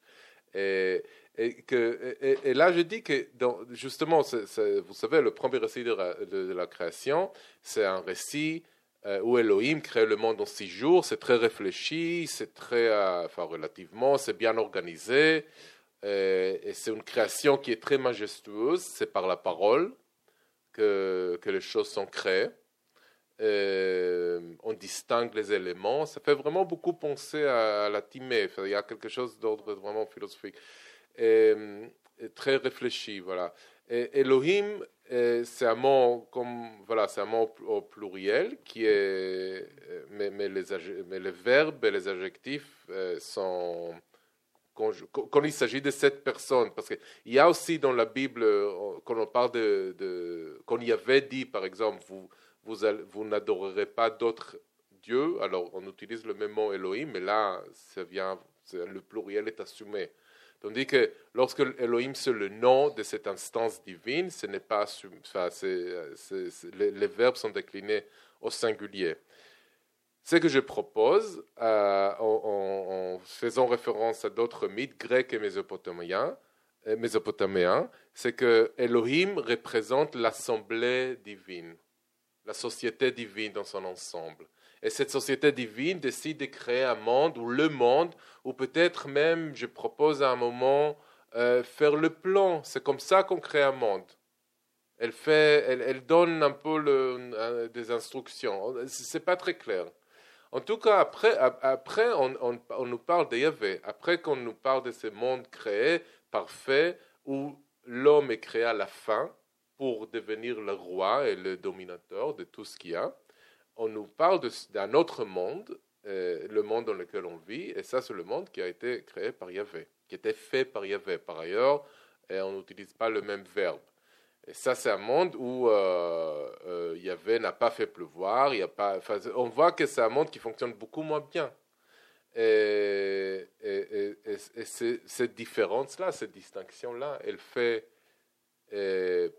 Et, et, et, là, je dis que, justement, vous savez, le premier récit de la, de, la création, c'est un récit euh, où Elohim crée le monde en six jours. C'est très réfléchi, c'est très, euh, enfin, relativement, c'est bien organisé. et c'est une création qui est très majestueuse. C'est par la parole que, les choses sont créées. Euh, on distingue les éléments. Ça fait vraiment beaucoup penser à, la timée. il y a quelque chose d'ordre vraiment philosophique. Et, très réfléchi, voilà. Elohim, euh, c'est un mot comme voilà, c'est un mot au pluriel qui est, mais, les, verbes et les adjectifs euh, sont quand, il s'agit de cette personne. Parce qu'il y a aussi dans la Bible, euh, quand on parle de, de quand il y avait dit, par exemple, vous, vous, vous n'adorerez pas d'autres dieux, alors on utilise le même mot Elohim, mais là, ça vient, le pluriel est assumé. Tandis que lorsque Elohim c'est le nom de cette instance divine, ce n'est pas enfin, les verbes sont déclinés au singulier. Ce que je propose, euh, en, faisant référence à d'autres mythes grecs et mésopotamiens, euh, mésopotamiens c'est que Elohim représente l'assemblée divine, la société divine dans son ensemble. Et cette société divine décide de créer un monde, ou le monde, ou peut-être même, je propose à un moment, euh, faire le plan. C'est comme ça qu'on crée un monde. Elle, fait, elle, donne un peu des instructions. Ce n'est pas très clair. En tout cas, après, après on, nous parle de Yahvé. Après qu'on nous parle de ce monde créé, parfait, où l'homme est créé à la fin pour devenir le roi et le dominateur de tout ce qu'il y a, on nous parle d'un autre monde, euh, le monde dans lequel on vit, et ça, c'est le monde qui a été créé par Yahvé, qui été fait par Yahvé. Par ailleurs, et on n'utilise pas le même verbe. Et ça, c'est un monde où euh, euh, n'a pas fait pleuvoir. On voit que c'est un monde qui fonctionne beaucoup moins bien. Et, et, et, cette différence-là, cette distinction-là, elle fait,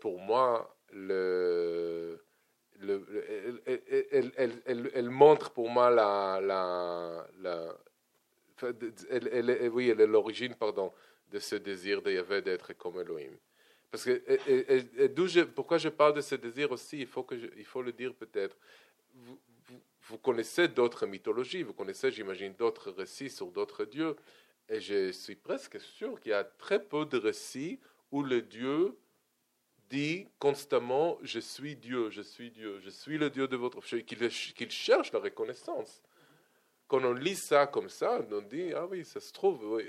pour moi, le, le, elle, montre pour moi la, oui, elle est l'origine, pardon, de ce désir d'être comme Elohim. Parce que, et, pourquoi je parle de ce désir aussi, il faut, que il faut le dire peut-être. Vous, vous, connaissez d'autres mythologies, vous connaissez, j'imagine, d'autres récits sur d'autres dieux, et je suis presque sûr qu'il y a très peu de récits où le Dieu dit constamment Je suis Dieu, je suis Dieu, je suis le Dieu de votre. qu'il cherche la reconnaissance. Quand on lit ça comme ça, on dit Ah oui, ça se trouve, oui,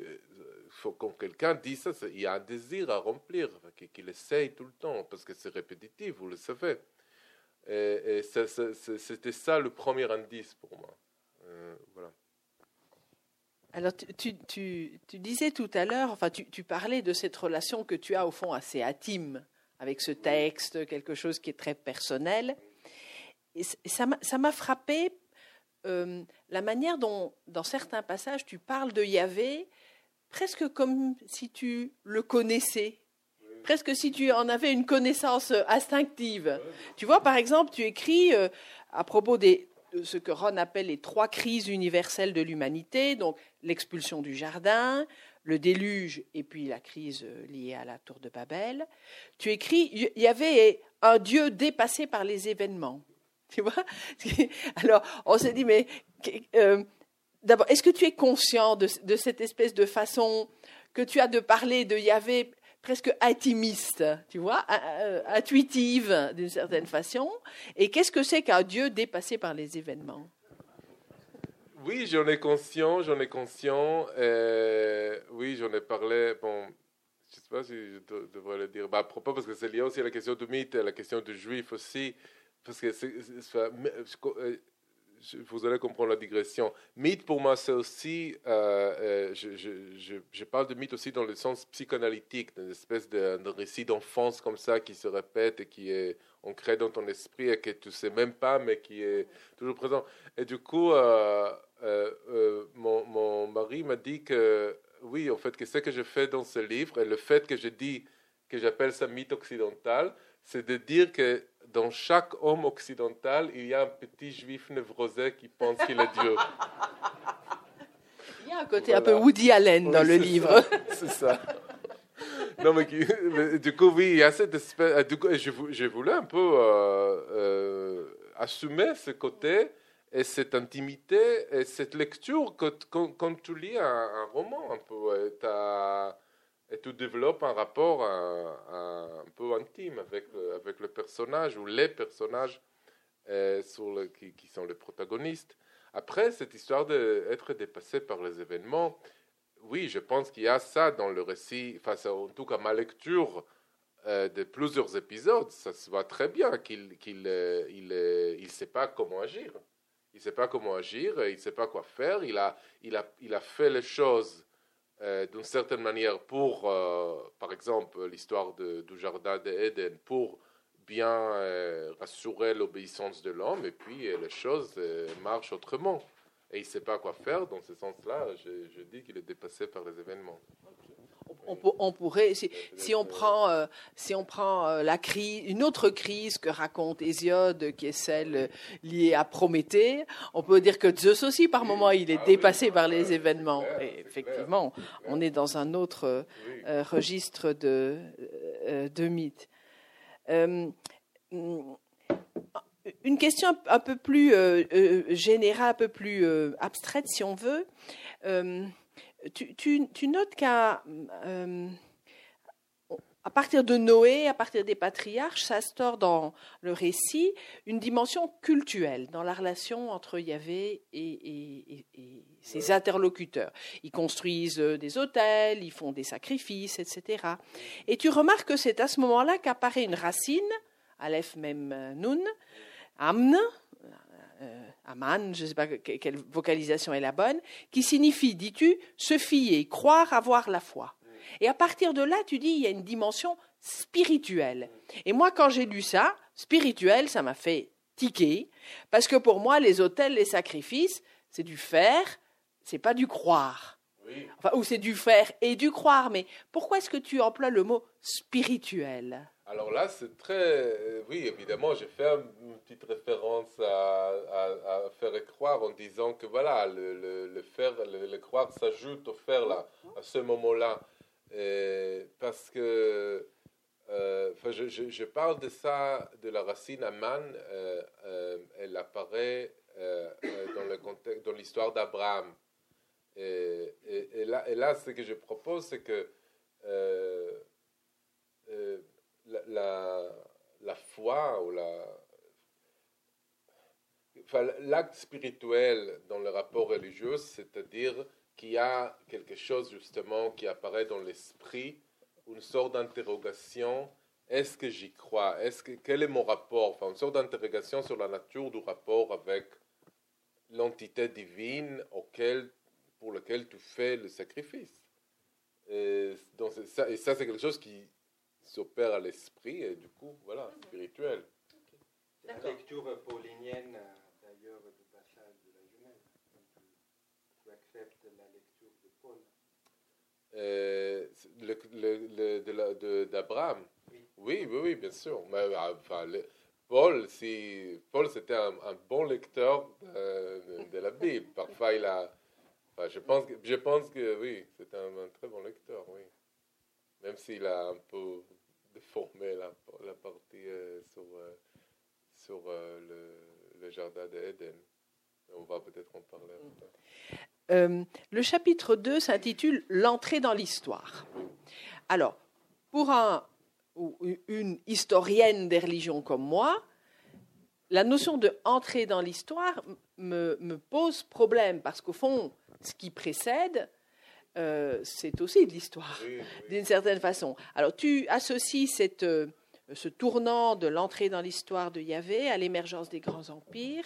faut, quand quelqu'un dit ça, il y a un désir à remplir, qu'il essaye tout le temps, parce que c'est répétitif, vous le savez. Et, c'était ça le premier indice pour moi. Euh, voilà. Alors, tu, tu, tu, disais tout à l'heure, enfin, tu, tu, parlais de cette relation que tu as au fond assez intime avec ce texte, quelque chose qui est très personnel. Et ça m'a frappé euh, la manière dont, dans certains passages, tu parles de Yahvé presque comme si tu le connaissais, presque si tu en avais une connaissance instinctive. Tu vois, par exemple, tu écris euh, à propos de ce que Ron appelle les trois crises universelles de l'humanité, donc l'expulsion du jardin, le déluge et puis la crise euh, liée à la tour de Babel. Tu écris, il y avait un Dieu dépassé par les événements. Tu vois? Alors, on s'est dit, mais euh, d'abord, est-ce que tu es conscient de, cette espèce de façon que tu as de parler de Yahvé presque intimiste, tu vois, intuitive d'une certaine façon? Et qu'est-ce que c'est qu'un Dieu dépassé par les événements? Oui, j'en ai conscient, j'en ai conscient. Euh, oui, j'en ai parlé. Bon, je ne sais pas si je devrais le dire. Bah, à propos, parce que c'est lié aussi à la question du mythe, à la question du juif aussi. Parce que c'est, euh, vous allez comprendre la digression. Mythe, pour moi, c'est aussi, euh, je, je, parle de mythe aussi dans le sens psychanalytique, d'une espèce de, récit d'enfance comme ça qui se répète et qui est ancré dans ton esprit et que tu ne sais même pas, mais qui est toujours présent. Et du coup, euh, euh, mon, mon, mari m'a dit que oui, en fait, que ce que je fais dans ce livre et le fait que je dis que j'appelle ça mythe occidental, c'est de dire que dans chaque homme occidental, il y a un petit juif névrosé qui pense qu'il est Dieu. Il y a un côté un peu Woody Allen dans le livre. C'est ça. non, mais, du coup, oui, il y a cette espèce. Du coup, je, voulais un peu euh, euh, assumer ce côté et cette intimité et cette lecture que, quand, tu lis un, roman un peu et, tu développes un rapport un, peu intime avec, avec le personnage ou les personnages euh, qui, sont les protagonistes. Après, cette histoire d'être dépassé par les événements, oui, je pense qu'il y a ça dans le récit, en tout cas ma lecture euh, de plusieurs épisodes, ça se voit très bien qu'il qu'il, euh, il, il sait pas comment agir. Il ne sait pas comment agir, il ne sait pas quoi faire. Il a, il a, il a fait les choses euh, d'une certaine manière pour, euh, par exemple, l'histoire du jardin d'Éden, pour bien euh, rassurer l'obéissance de l'homme, et puis les choses marchent autrement. Et il ne sait pas quoi faire. Dans ce sens-là, je dis qu'il est dépassé par les événements on, pourrait, si, on prend, euh, si on prend euh, la crise, une autre crise que raconte Hésiode, qui est celle euh, liée à Prométhée, on peut dire que Zeus aussi, par moment, il est ah dépassé par les événements. Et effectivement, on est dans un autre registre de, de mythes. une question un peu plus générale, un peu plus abstraite, si on veut tu, notes qu'à euh, partir de Noé, à partir des patriarches, s'instaure dans le récit une dimension cultuelle dans la relation entre Yahvé et, ses interlocuteurs. Ils construisent des hôtels, ils font des sacrifices, etc. Et tu remarques que c'est à ce moment-là qu'apparaît une racine, Aleph Mem Nun, Amn, euh, Aman, je ne sais pas quelle vocalisation est la bonne, qui signifie, dis-tu, se fier, croire, avoir la foi. Et à partir de là, tu dis, il y a une dimension spirituelle. Et moi, quand j'ai lu ça, spirituel, ça m'a fait tiquer, parce que pour moi, les hôtels, les sacrifices, c'est du faire, c'est pas du croire. Enfin, ou c'est du faire et du croire, mais pourquoi est-ce que tu emploies le mot spirituel? Alors là, c'est très. Euh, oui, évidemment, j'ai fait une petite référence à, faire et croire en disant que voilà, le, faire, le, croire s'ajoute au faire là, à ce moment-là. Parce que. Euh, je, parle de ça, de la racine Aman, euh, elle apparaît dans dans l'histoire d'Abraham. Et, là, et là, ce que je propose, c'est que la, la, foi ou la, l'acte spirituel dans le rapport religieux, c'est-à-dire qu'il y a quelque chose justement qui apparaît dans l'esprit, une sorte d'interrogation. Est-ce que j'y crois? Est-ce que quel est mon rapport? Enfin, une sorte d'interrogation sur la nature du rapport avec l'entité divine auquel, pour lequel tu fais le sacrifice. Et, et ça, c'est quelque chose qui s'opère à l'esprit et du coup, voilà, spirituel. La lecture paulinienne, d'ailleurs, du passage de la Genève. Tu, acceptes la lecture de Paul. Euh, le, le, le, d'Abraham? Oui. oui. oui, oui, bien sûr. Mais, enfin, Paul, si Paul c'était un, bon lecteur de, la Bible. Parfois, il a. je pense que, je pense que oui, c'est un, très bon lecteur, oui. Même s'il a un peu déformé la, la partie sur, sur le, le, jardin d'Éden. On va peut-être en parler. Euh, le chapitre 2 s'intitule L'entrée dans l'histoire. Alors, pour un, une historienne des religions comme moi, la notion de entrer dans l'histoire me, me, pose problème parce qu'au fond, ce qui précède, euh, c'est aussi de l'histoire, d'une certaine façon. Alors, tu associes cette, euh, ce tournant de l'entrée dans l'histoire de Yahvé à l'émergence des grands empires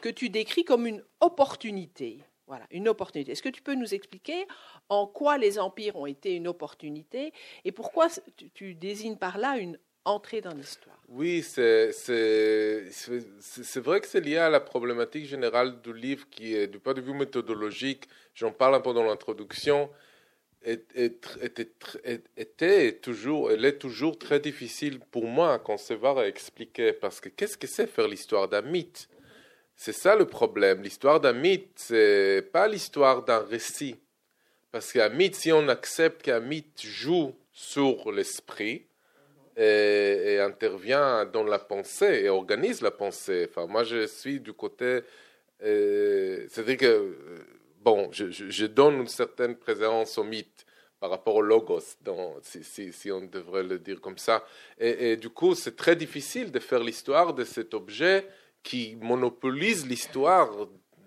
que tu décris comme une opportunité. Voilà, une opportunité. Est-ce que tu peux nous expliquer en quoi les empires ont été une opportunité et pourquoi tu, désignes par là une entrée dans l'histoire Oui, c'est vrai que c'est lié à la problématique générale du livre qui est, du point de vue méthodologique, j'en parle un peu dans l'introduction, était, toujours, elle est toujours très difficile pour moi à concevoir et expliquer parce que qu'est-ce que c'est faire l'histoire d'un mythe? C'est ça le problème. L'histoire d'un mythe, c'est pas l'histoire d'un récit. Parce qu'un mythe, si on accepte qu'un mythe joue sur l'esprit et, intervient dans la pensée et organise la pensée, enfin, moi je suis du côté. Euh, c'est-à-dire que, euh, bon, je, donne une certaine présence au mythe par rapport au logos, si, on devrait le dire comme ça. et du coup, c'est très difficile de faire l'histoire de cet objet qui monopolise l'histoire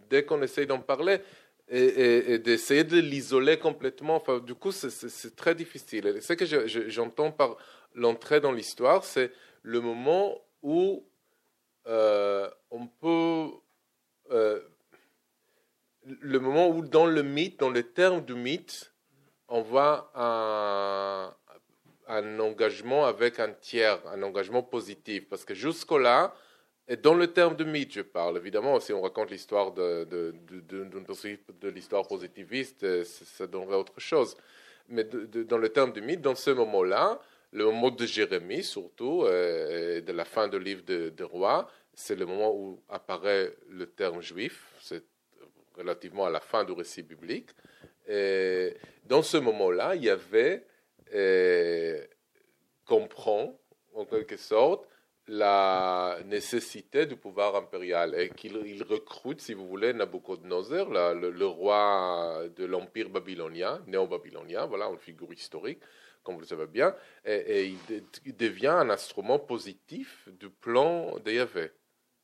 dès qu'on essaye d'en parler et, d'essayer de l'isoler complètement. Enfin, du coup, c'est très difficile. ce que j'entends par l'entrée dans l'histoire, c'est le moment où euh, on peut... Euh, le moment où dans le mythe, dans le terme du mythe, on voit un, un engagement avec un tiers, un engagement positif. Parce que jusque-là, et dans le terme de mythe, je parle. Évidemment, si on raconte l'histoire de, de, de, l'histoire positiviste, euh, ça donnerait autre chose. Mais dans le terme de mythe, dans ce moment-là, le moment de Jérémie surtout, euh, de la fin du livre de, de Roi, c'est le moment où apparaît le terme juif. C'est relativement à la fin du récit biblique. Dans ce moment-là, il y avait, euh, comprend en quelque sorte, la nécessité du pouvoir impérial et qu'il recrute, si vous voulez, Nabucodonosor, le, le, roi de l'empire babylonien, néo-babylonien, voilà, une figure historique, comme vous le savez bien, et, il, devient un instrument positif du plan de.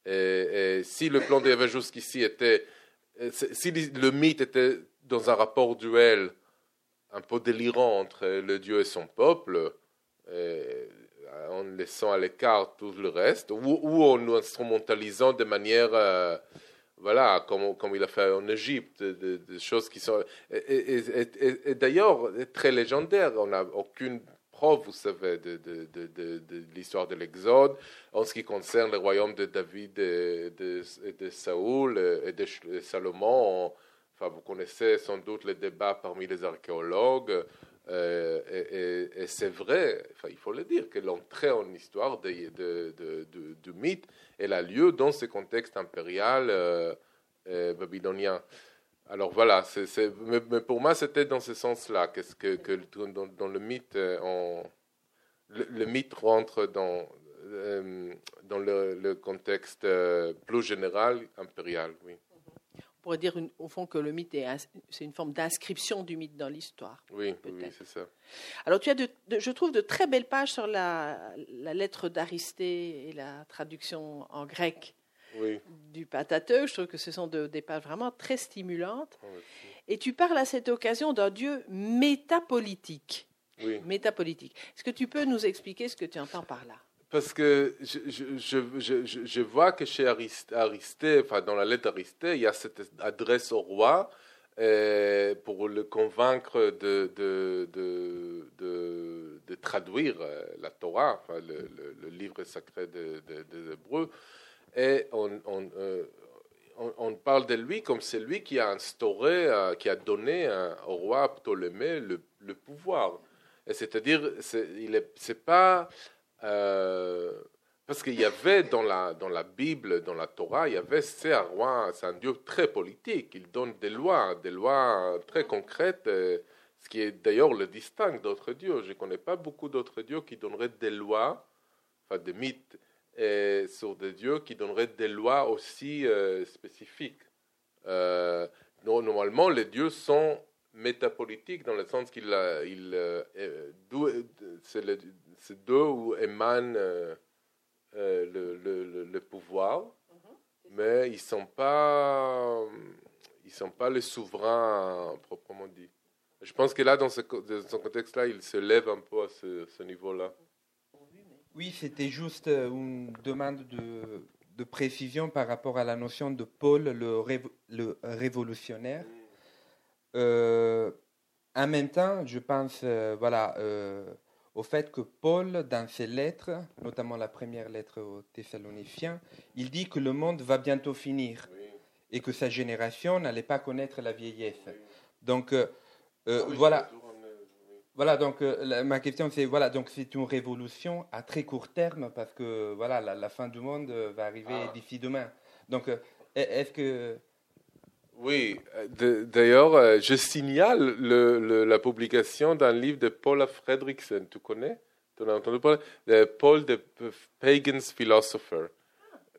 Et, si le plan de Yahvé jusqu'ici était, si le mythe était dans un rapport duel un peu délirant entre le Dieu et son peuple, en laissant à l'écart tout le reste, ou, ou en instrumentalisant de manière, euh, voilà, comme, comme il a fait en Égypte, des choses qui sont... Et, d'ailleurs, très légendaire, on n'a aucune preuve, vous savez, de, de, de, de l'histoire de l'Exode en ce qui concerne le royaume de David et de, de Saoul et de Salomon. Enfin, vous connaissez sans doute les débats parmi les archéologues. Euh, et, c'est vrai, enfin, il faut le dire, que l'entrée en histoire de, de, du mythe, elle a lieu dans ce contexte impérial euh, euh, babylonien. Alors voilà, mais, pour moi c'était dans ce sens-là, que, que, que dans, le mythe, le, mythe rentre dans, dans le, le contexte plus général impérial, oui pourrait dire au fond que le mythe est c'est une forme d'inscription du mythe dans l'histoire. Oui, oui c'est ça. Alors tu as, de, je trouve, de très belles pages sur la, la lettre d'Aristée et la traduction en grec du Patateux. Je trouve que ce sont des pages vraiment très stimulantes. Ah, et tu parles à cette occasion d'un Dieu métapolitique. Oui. Métapolitique. Est-ce que tu peux nous expliquer ce que tu entends par là? Parce que je, je, je, je, vois que chez Aristée, enfin dans la lettre d'Aristée, il y a cette adresse au roi euh, pour le convaincre de, de, de, de, traduire euh, la Torah, enfin, le, livre sacré des de, Hébreux. Et on, euh, on, on, parle de lui comme celui qui a instauré, qui a donné au roi Ptolémée le, le pouvoir. C'est-à-dire, c'est, il est, c'est pas euh, parce qu'il y avait dans la, dans la Bible, dans la Torah, il y avait c'est un c'est un Dieu très politique. Il donne des lois, des lois très concrètes, euh, ce qui est d'ailleurs le distingue d'autres dieux. Je ne connais pas beaucoup d'autres dieux qui donneraient des lois, enfin des mythes et sur des dieux qui donneraient des lois aussi euh, spécifiques. Euh, normalement, les dieux sont métapolitiques dans le sens qu'il il, euh, c'est d'eux où émane le, le, le, pouvoir, mm-hmm. mais ils ne sont pas ils sont pas les souverains proprement dit. Je pense que là, dans ce, dans ce contexte-là, il se lève un peu à ce, ce niveau-là. Oui, c'était juste euh, une demande de, de, précision par rapport à la notion de Paul, le, le révolutionnaire. Euh, en même temps, je pense euh, voilà, au fait que Paul, dans ses lettres, notamment la première lettre aux Thessaloniciens, il dit que le monde va bientôt finir et que sa génération n'allait pas connaître la vieillesse. Donc, ah voilà. Voilà, donc euh, ma question c'est voilà, donc c'est une révolution à très court terme parce que voilà, la, fin du monde euh, va arriver ah. d'ici demain. Donc euh, est-ce que oui, d'ailleurs, je signale le, la publication d'un livre de Paula Fredrickson. Tu connais? Tu as entendu parler? Paul the Pagan's Philosopher.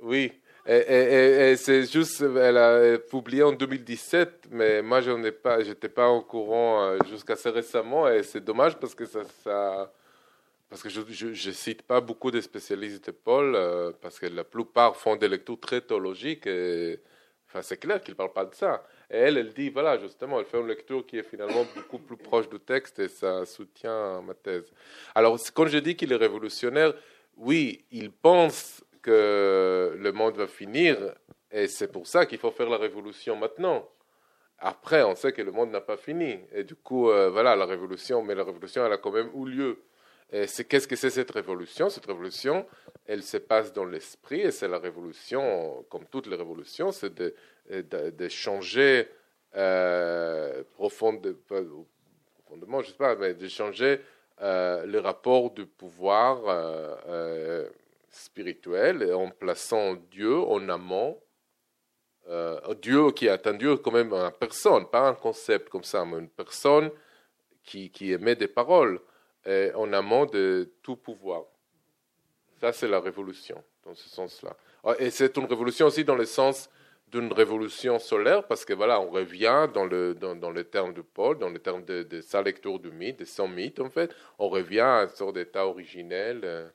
Oui, et, c'est juste, elle a publié en 2017, mais moi je n'étais pas, j'étais pas au courant euh, jusqu'à assez récemment, et c'est dommage parce que ça, ça parce que je, je, cite pas beaucoup de spécialistes de Paul, euh, parce que la plupart font des lectures très théologiques, et enfin c'est clair qu'ils parlent pas de ça. Et elle, elle dit, voilà, justement, elle fait une lecture qui est finalement beaucoup plus proche du texte, et ça soutient ma thèse. Alors, quand je dis qu'il est révolutionnaire, oui, il pense que le monde va finir et c'est pour ça qu'il faut faire la révolution maintenant. Après, on sait que le monde n'a pas fini. Et du coup, euh, voilà, la révolution, mais la révolution, elle a quand même eu lieu. C'est, qu'est-ce que c'est cette révolution? Cette révolution, elle se passe dans l'esprit, et c'est la révolution, comme toutes les révolutions, c'est de, changer euh, profondément, je ne sais pas, mais de changer euh, le rapport du pouvoir euh, spirituel en plaçant Dieu en amont. Dieu qui est Dieu quand même une personne, pas un concept comme ça, mais une personne qui émet des paroles en amont de tout pouvoir. Ça, c'est la révolution, dans ce sens-là. Ah, et c'est une révolution aussi dans le sens d'une révolution solaire, parce que voilà, on revient dans le, dans, dans le terme de Paul, dans le terme de, de, sa lecture du mythe, de son mythe, en fait, on revient à une sorte d'état originel. Euh,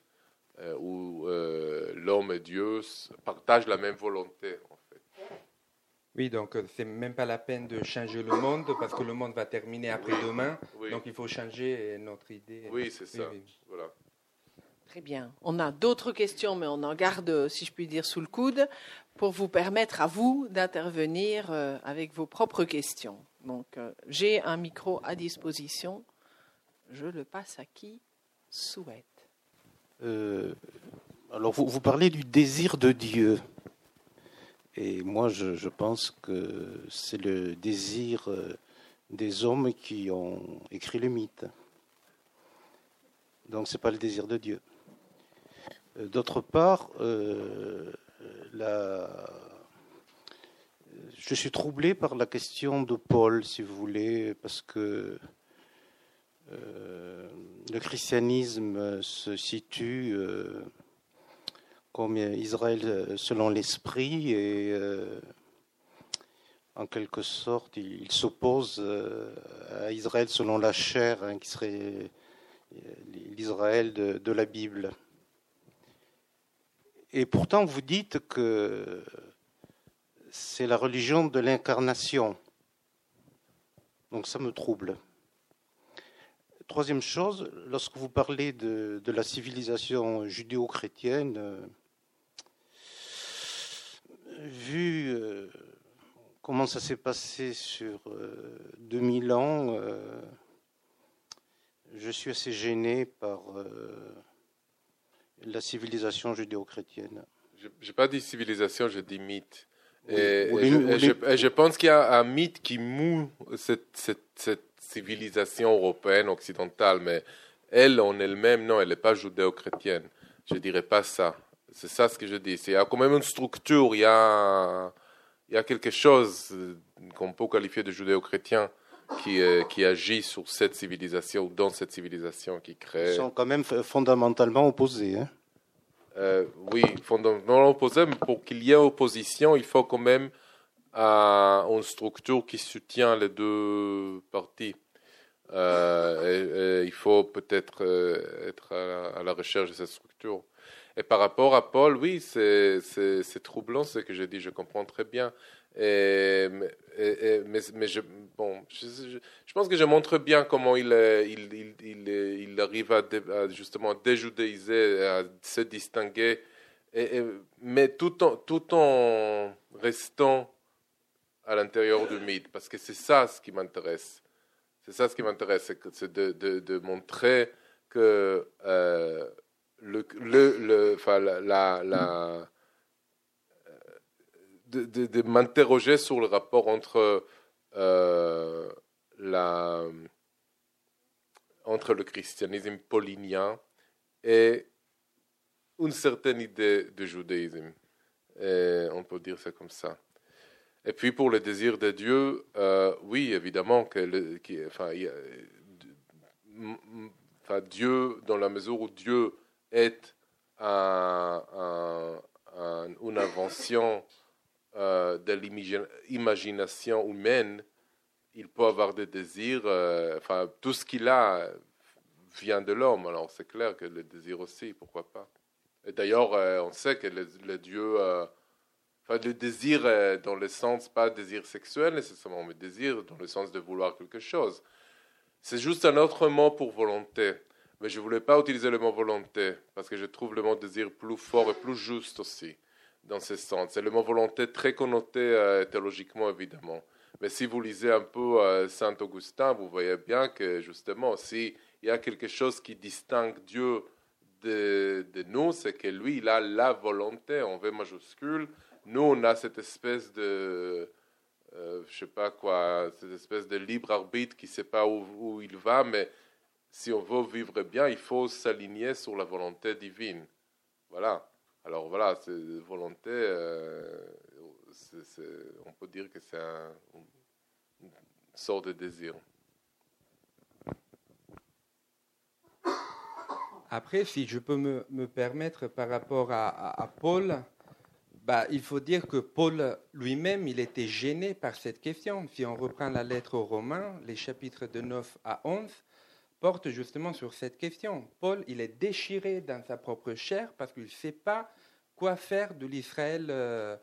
euh, où euh, l'homme et Dieu partagent la même volonté. En. Oui, donc euh, c'est même pas la peine de changer le monde parce que le monde va terminer après-demain. Donc il faut changer notre idée. Oui, c'est ça. Voilà. Très bien. On a d'autres questions, mais on en garde, si je puis dire, sous le coude pour vous permettre à vous d'intervenir avec vos propres questions. Donc j'ai un micro à disposition. Je le passe à qui souhaite. Euh, alors, vous, vous, parlez du désir de Dieu. Et moi, je, pense que c'est le désir euh, des hommes qui ont écrit le mythe. Donc, ce n'est pas le désir de Dieu. Euh, d'autre part, la... je suis troublé par la question de Paul, si vous voulez, parce que le christianisme se situe euh, comme Israël euh, selon l'esprit et euh, en quelque sorte il, s'oppose à Israël selon la chair, hein, qui serait l'Israël de, la Bible. Et pourtant vous dites que c'est la religion de l'incarnation. Donc ça me trouble. Troisième chose, lorsque vous parlez de, la civilisation judéo-chrétienne, euh, vu euh, comment ça s'est passé sur 2000 euh, ans, je suis assez gêné par la civilisation judéo-chrétienne. Je n'ai pas dit civilisation, je dis mythe. Et, je, pense qu'il y a un mythe qui moue cette, cette civilisation européenne, occidentale, mais elle en elle-même, non, elle n'est pas judéo-chrétienne. Je ne dirais pas ça. C'est ça ce que je dis. Il y a quand même une structure, il y a, il y a quelque chose euh, qu'on peut qualifier de judéo-chrétien qui, euh, qui agit sur cette civilisation, dans cette civilisation qui crée. Ils sont quand même fondamentalement opposés. Hein euh, oui, fondamentalement opposés, mais pour qu'il y ait opposition, il faut quand même euh, une structure qui soutient les deux parties. Et, il faut peut-être être à la, recherche de cette structure. Et par rapport à Paul, oui, c'est troublant ce que je dis, je comprends très bien. Mais, je, pense que je montre bien comment il, arrive à, justement déjudéiser, à se distinguer, mais tout en, tout en restant à l'intérieur du mythe, parce que c'est ça ce qui m'intéresse. C'est ça ce qui m'intéresse, c'est de, montrer que euh, le, le, le enfin, la, la, de, de, m'interroger sur le rapport entre euh, la entre le christianisme paulinien et une certaine idée de judaïsme. On peut dire ça comme ça. Et puis pour le désir de Dieu, euh, oui, évidemment que le, enfin, enfin, Dieu, dans la mesure où Dieu est un, une invention euh, de l'imagination humaine, il peut avoir des désirs, euh, enfin, tout ce qu'il a vient de l'homme, alors c'est clair que le désir aussi, pourquoi pas. Et d'ailleurs, on sait que le, Dieu Enfin, le désir euh, dans le sens, pas désir sexuel nécessairement, mais désir dans le sens de vouloir quelque chose. C'est juste un autre mot pour volonté. Mais je ne voulais pas utiliser le mot volonté, parce que je trouve le mot désir plus fort et plus juste aussi, dans ce sens. C'est le mot volonté très connoté euh, théologiquement, évidemment. Mais si vous lisez un peu euh, Saint Augustin, vous voyez bien que, justement, s'il y a quelque chose qui distingue Dieu de, nous, c'est que lui, il a la volonté en V majuscule, nous, on a cette espèce de, euh, je sais pas quoi, cette espèce de libre arbitre qui ne sait pas où, il va, mais si on veut vivre bien, il faut s'aligner sur la volonté divine. Voilà. Alors voilà, cette volonté, euh, on peut dire que c'est un, une sorte de désir. Après, si je peux me, me permettre par rapport à, à Paul, bah, il faut dire que Paul lui-même, il était gêné par cette question. Si on reprend la lettre aux Romains, les chapitres de 9 à 11 portent justement sur cette question. Paul, il est déchiré dans sa propre chair parce qu'il ne sait pas quoi faire de l'Israël, euh,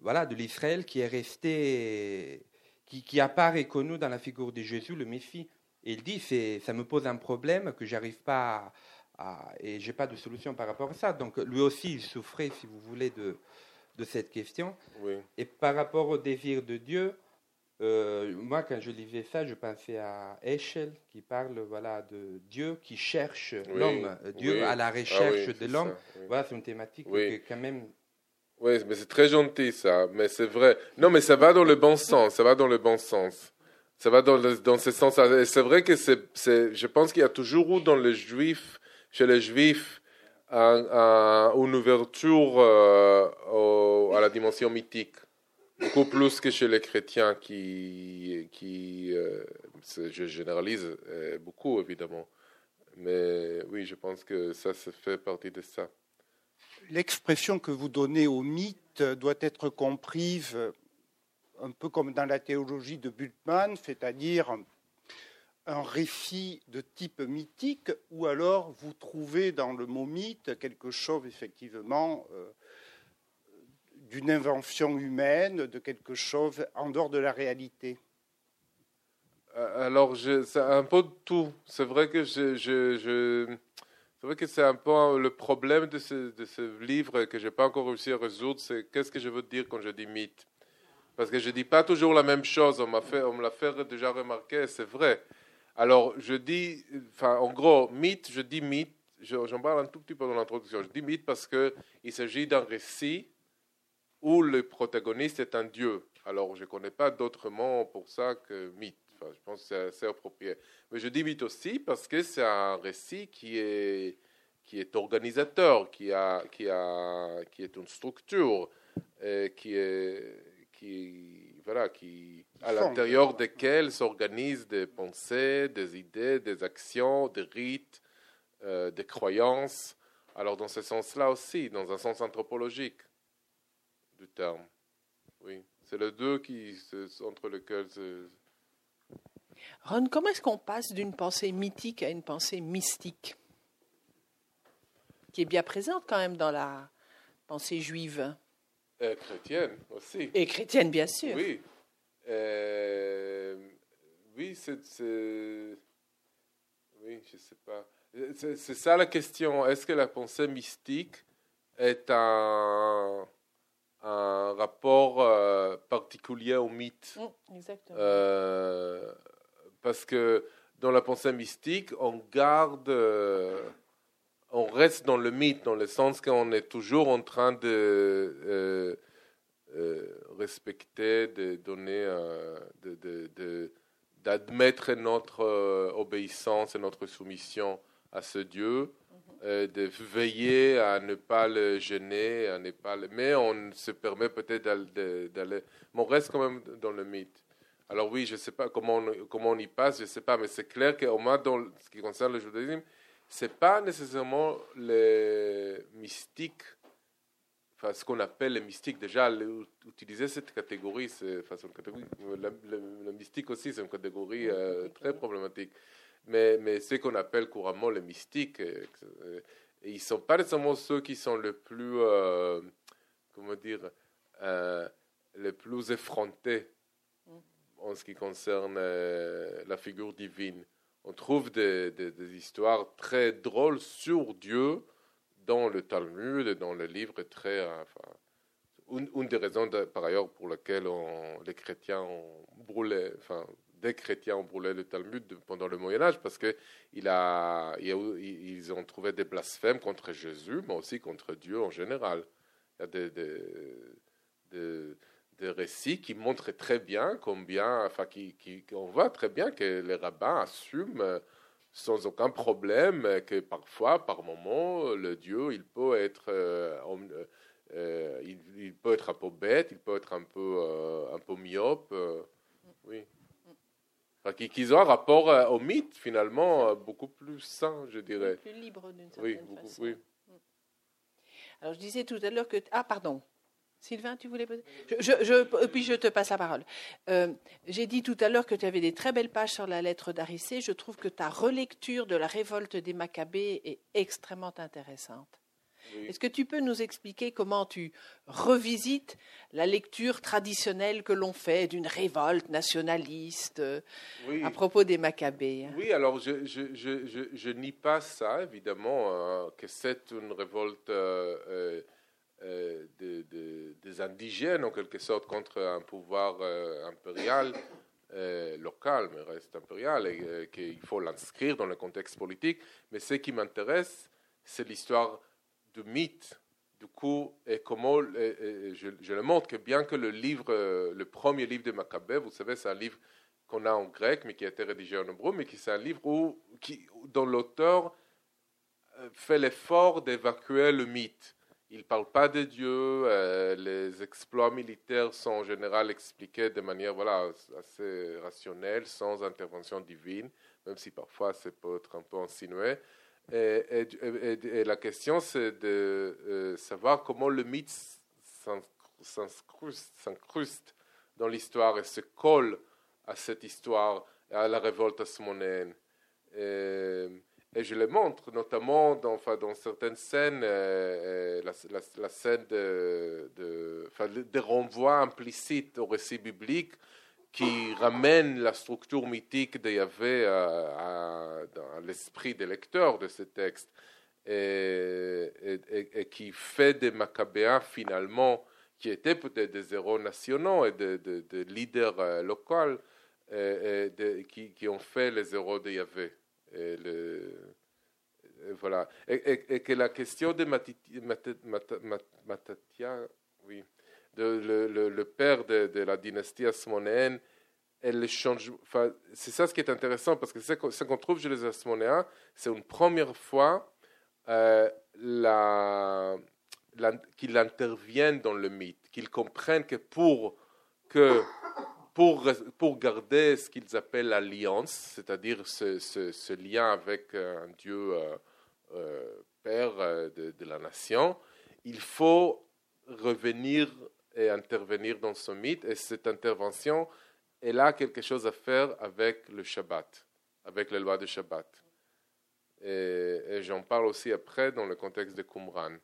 voilà, de l'Israël qui est resté, qui, qui apparaît connu dans la figure de Jésus, le Messie. Et il dit, ça me pose un problème que j'arrive pas à, et j'ai pas de solution par rapport à ça. Donc lui aussi, il souffrait, si vous voulez, de, de cette question. Et par rapport au désir de Dieu, euh, moi, quand je lisais ça, je pensais à Eschel qui parle voilà, de Dieu qui cherche l'homme, Dieu à la ah recherche de l'homme. Voilà, c'est une thématique qui quand même. Oui, mais c'est très gentil ça, mais c'est vrai. Non, mais ça va dans le bon sens, ça va dans le bon sens. Ça va dans, dans ce sens. C'est vrai que c'est, je pense qu'il y a toujours eu dans les juifs, chez les juifs, une ouverture euh, à la dimension mythique, beaucoup plus que chez les chrétiens qui, qui euh, je généralise euh, beaucoup évidemment, mais oui, je pense que ça, ça fait partie de ça. L'expression que vous donnez au mythe doit être comprise un peu comme dans la théologie de Bultmann, c'est-à-dire un récit de type mythique ou alors vous trouvez dans le mot mythe quelque chose effectivement euh, d'une invention humaine, de quelque chose en dehors de la réalité euh, Alors, c'est un peu de tout. C'est vrai que je, c'est que c'est un peu le problème de ce, livre que je n'ai pas encore réussi à résoudre, c'est qu'est-ce que je veux dire quand je dis mythe? Parce que je ne dis pas toujours la même chose. On, fait, on me l'a fait déjà remarquer, c'est vrai. Alors, je dis, en gros, mythe, je dis mythe, j'en parle un tout petit peu dans l'introduction. Je dis mythe parce qu'il s'agit d'un récit où le protagoniste est un dieu. Alors, je ne connais pas d'autre mot pour ça que mythe. Enfin, je pense que c'est assez approprié. Mais je dis mythe aussi parce que c'est un récit qui est, qui est organisateur, qui, a, qui, a, qui est une structure, qui est, qui, voilà, qui, à l'intérieur desquelles s'organisent des pensées, des idées, des actions, des rites, euh, des croyances. Alors dans ce sens-là aussi, dans un sens anthropologique du terme. Oui, c'est les deux qui, entre lesquels... Ron, comment est-ce qu'on passe d'une pensée mythique à une pensée mystique qui est bien présente quand même dans la pensée juive? Et chrétienne aussi. Et chrétienne, bien sûr. Oui. Euh, oui, c'est. Oui, je ne sais pas. C'est ça la question. Est-ce que la pensée mystique est un, un rapport euh, particulier au mythe mm, Exactement. Euh, parce que dans la pensée mystique, on garde on reste dans le mythe, dans le sens qu'on est toujours en train de euh, euh, respecter, de donner, euh, d'admettre notre obéissance et notre soumission à ce Dieu. De veiller à ne pas le gêner, à ne pas mais on se permet peut-être d'aller, mais on reste quand même dans le mythe. Alors oui, je ne sais pas comment on, comment on y passe, je ne sais pas, mais c'est clair qu'au moins dans ce qui concerne le judaïsme, c'est pas nécessairement les mystiques, enfin ce qu'on appelle les mystiques. Déjà, utiliser cette catégorie, c'est façon catégorie. Le, mystique aussi, c'est une catégorie euh, très problématique. Mais, mais ce qu'on appelle couramment les mystiques, et, ils ne sont pas nécessairement ceux qui sont les plus, euh, comment dire, euh, les plus effrontés mm. en ce qui concerne la figure divine on trouve des, histoires très drôles sur Dieu dans le Talmud et dans les livres très. Enfin, une, des raisons, par ailleurs, pour lesquelles les chrétiens ont brûlé, enfin, des chrétiens ont brûlé le Talmud pendant le Moyen Âge parce qu'ils ils ont trouvé des blasphèmes contre Jésus, mais aussi contre Dieu en général. Il y a des, récits qui montrent très bien combien, enfin, qui, on voit très bien que les rabbins assument euh, sans aucun problème que parfois, par moment, le Dieu, il peut être, euh, euh, un peu bête, il peut être un peu, un peu myope, oui. Qu'ils ont un rapport au mythe, finalement, beaucoup plus sain, je dirais. Plus libre d'une certaine oui, façon. Oui. Alors, je disais tout à l'heure que... Ah, pardon. Sylvain, tu voulais poser? Je, Puis je te passe la parole. Euh, j'ai dit tout à l'heure que tu avais des très belles pages sur la lettre d'Arissé. Je trouve que ta relecture de la révolte des Maccabées est extrêmement intéressante. Est-ce que tu peux nous expliquer comment tu revisites la lecture traditionnelle que l'on fait d'une révolte nationaliste euh, à propos des Maccabées Oui, alors je, je, je, je nie pas ça, évidemment, hein, que c'est une révolte. Euh, euh, des indigènes, en quelque sorte, contre un pouvoir euh, impérial euh, local, mais reste impérial, et qu'il faut l'inscrire dans le contexte politique. Mais ce qui m'intéresse, c'est l'histoire du mythe. Du coup, et comment, je, le montre que bien que le livre, le premier livre de Maccabée, vous savez, c'est un livre qu'on a en grec, mais qui a été rédigé en hébreu, mais qui c'est un livre où, qui, dont l'auteur fait l'effort d'évacuer le mythe il ne parle pas de Dieu. Euh, les exploits militaires sont en général expliqués de manière voilà, assez rationnelle, sans intervention divine, même si parfois ça peut être un peu insinué. Et, la question, c'est de euh, savoir comment le mythe s'incruste dans l'histoire et se colle à cette histoire, à la révolte asmonéenne. Et je le montre, notamment dans, certaines scènes, euh, euh, la, scène de, de, enfin, renvois implicites au récit biblique qui ramène la structure mythique de Yahvé à, l'esprit des lecteurs de ce texte et, qui fait des Maccabéens finalement, qui étaient peut-être des héros nationaux et des de, leaders euh, locaux, qui, ont fait les héros de Yahvé. Et voilà. Et, que la question de Matatia, oui, le, le, père de, de, la dynastie asmonéenne, elle change. C'est ça ce qui est intéressant parce que ce qu'on trouve chez les Asmonéens, c'est une première fois euh, la, qu'il intervienne dans le mythe, qu'ils comprennent que pour, que pour, pour garder ce qu'ils appellent l'alliance, c'est-à-dire ce, ce, lien avec un Dieu euh, euh, Père de, de, la nation, il faut revenir et intervenir dans ce mythe, et cette intervention, elle a quelque chose à faire avec le Shabbat, avec les lois du Shabbat. Et, j'en parle aussi après dans le contexte de Qumran.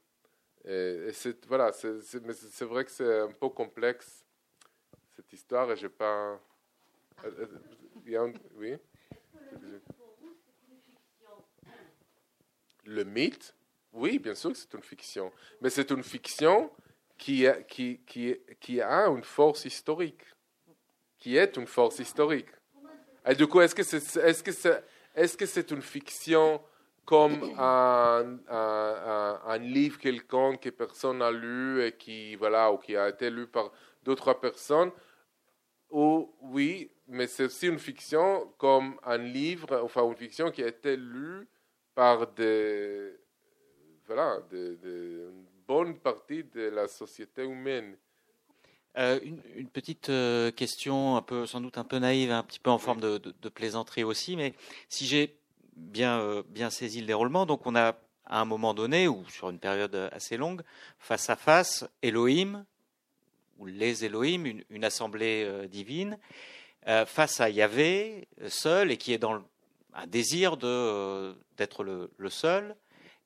Et, c'est, voilà, c'est, vrai que c'est un peu complexe, cette histoire, et j'ai pas... Euh, euh, oui? Le mythe, oui, bien sûr que c'est une fiction, mais c'est une fiction qui, a une force historique, qui est une force historique. Et du coup, est-ce que c'est est -ce c'est est -ce c'est une fiction comme un, livre quelconque que personne n'a lu et qui, voilà, ou qui a été lu par d'autres personnes? Ou, Oui, mais c'est aussi une fiction comme un livre, enfin une fiction qui a été lue par des, voilà, des, bonne partie de la société humaine. Euh, une, petite euh, question, un peu, sans doute un peu naïve, un petit peu en forme de, plaisanterie aussi, mais si j'ai bien, euh, bien saisi le déroulement, donc on a à un moment donné, ou sur une période assez longue, face à face, Elohim, ou les Elohim, une, assemblée divine, face à Yahvé, seul, et qui est dans un désir d'être le, le, seul,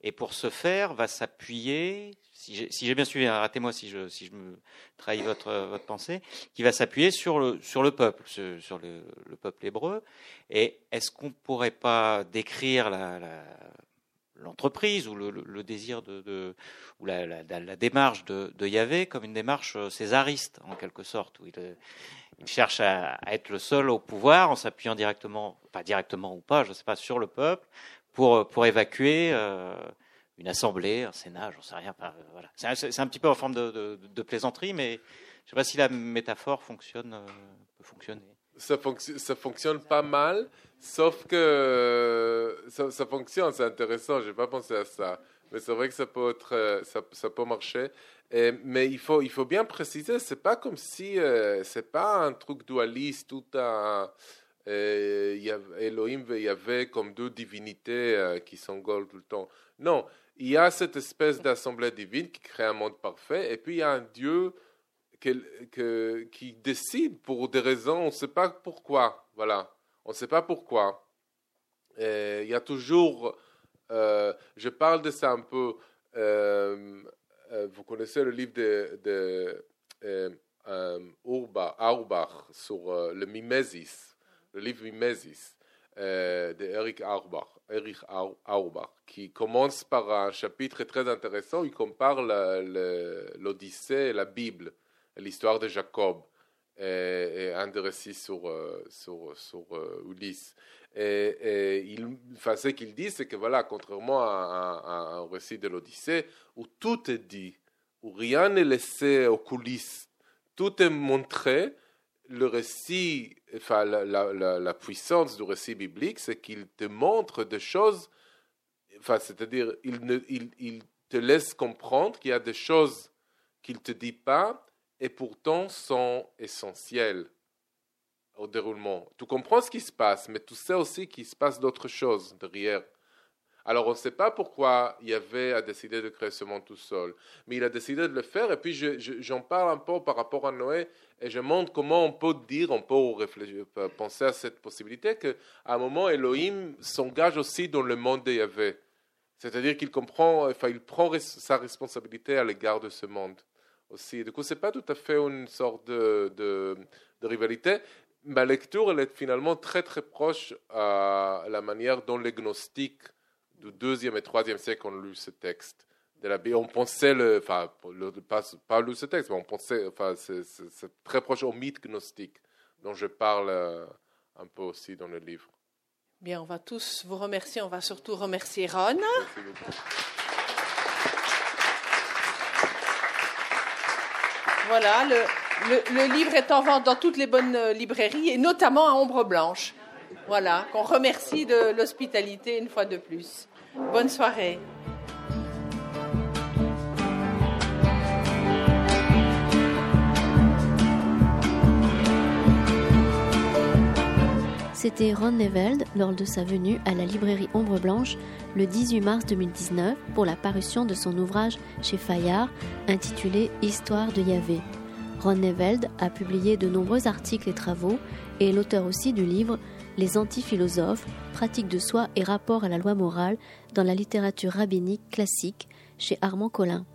et pour ce faire, va s'appuyer si j'ai bien suivi, hein, ratez-moi si je, si je me trahis votre, votre pensée, qui va s'appuyer sur le, sur le peuple, sur le, le peuple hébreu. Et est-ce qu'on ne pourrait pas décrire l'entreprise ou le, le, désir de, de ou la, la, la, démarche de, de Yahvé comme une démarche euh, césariste en quelque sorte où il, euh, il cherche à, être le seul au pouvoir en s'appuyant directement pas directement ou pas je ne sais pas sur le peuple pour pour évacuer euh, une assemblée, un sénat, j'en sais rien. voilà. C'est un, petit peu en forme de, plaisanterie, mais je ne sais pas si la métaphore fonctionne, euh, peut fonctionner. Ça, ça, fonctionne pas mal, sauf que ça, fonctionne, c'est intéressant, je n'ai pas pensé à ça. Mais c'est vrai que ça peut, être, euh, ça, peut marcher. Mais il faut, il faut bien préciser, c'est pas comme si euh, c'est pas un truc dualiste, tout un euh, Elohim et Yahvé comme deux divinités qui s'engolent tout le temps. Non, il y a cette espèce d'assemblée divine qui crée un monde parfait, et puis il y a un Dieu qui décide pour des raisons, on ne sait pas pourquoi. Voilà, on ne sait pas pourquoi. il y a toujours, euh, je parle de ça un peu, euh, euh, vous connaissez le livre de, de sur le mimesis, le livre Mimesis de Eric Auerbach. Erich Auerbach, qui commence par un chapitre très intéressant. Il compare l'Odyssée et la Bible, l'histoire de Jacob, et, un des récits sur, euh, sur, sur euh, Ulysse. Et, ce qu'il dit, c'est que voilà, contrairement à, un récit de l'Odyssée, où tout est dit, où rien n'est laissé aux coulisses, tout est montré, le récit, enfin, la, puissance du récit biblique, c'est qu'il te montre des choses, enfin, c'est-à-dire, il, il, te laisse comprendre qu'il y a des choses qu'il ne te dit pas et pourtant sont essentielles au déroulement. Tu comprends ce qui se passe, mais tu sais aussi qu'il se passe d'autres choses derrière. Alors on ne sait pas pourquoi Yahvé a décidé de créer ce monde tout seul, mais il a décidé de le faire et puis j'en parle un peu par rapport à Noé et je montre comment on peut dire, on peut réfléchir, penser à cette possibilité qu'à un moment Elohim s'engage aussi dans le monde de Yahvé. C'est-à-dire qu'il comprend, enfin il prend sa responsabilité à l'égard de ce monde aussi. Du coup, ce n'est pas tout à fait une sorte de, de, de rivalité, ma lecture elle est finalement très très proche à la manière dont les gnostiques du deuxième et troisième siècle ont lu ce texte de la. On pensait, le, enfin, le, pas, pas lu ce texte, mais on pensait, enfin, c'est très proche au mythe gnostique dont je parle euh, un peu aussi dans le livre. Bien, on va tous vous remercier. On va surtout remercier Ron. Voilà, le, le, le, livre est en vente dans toutes les bonnes euh, librairies et notamment à Ombre Blanche. Voilà, qu'on remercie de l'hospitalité une fois de plus. Bonne soirée. C'était Ron Neveld lors de sa venue à la librairie Ombre Blanche le 18 mars 2019 pour la parution de son ouvrage chez Fayard intitulé Histoire de Yahvé. Ron Neveld a publié de nombreux articles et travaux et est l'auteur aussi du livre les antiphilosophes, pratiques de soi et rapport à la loi morale dans la littérature rabbinique classique chez Armand Collin.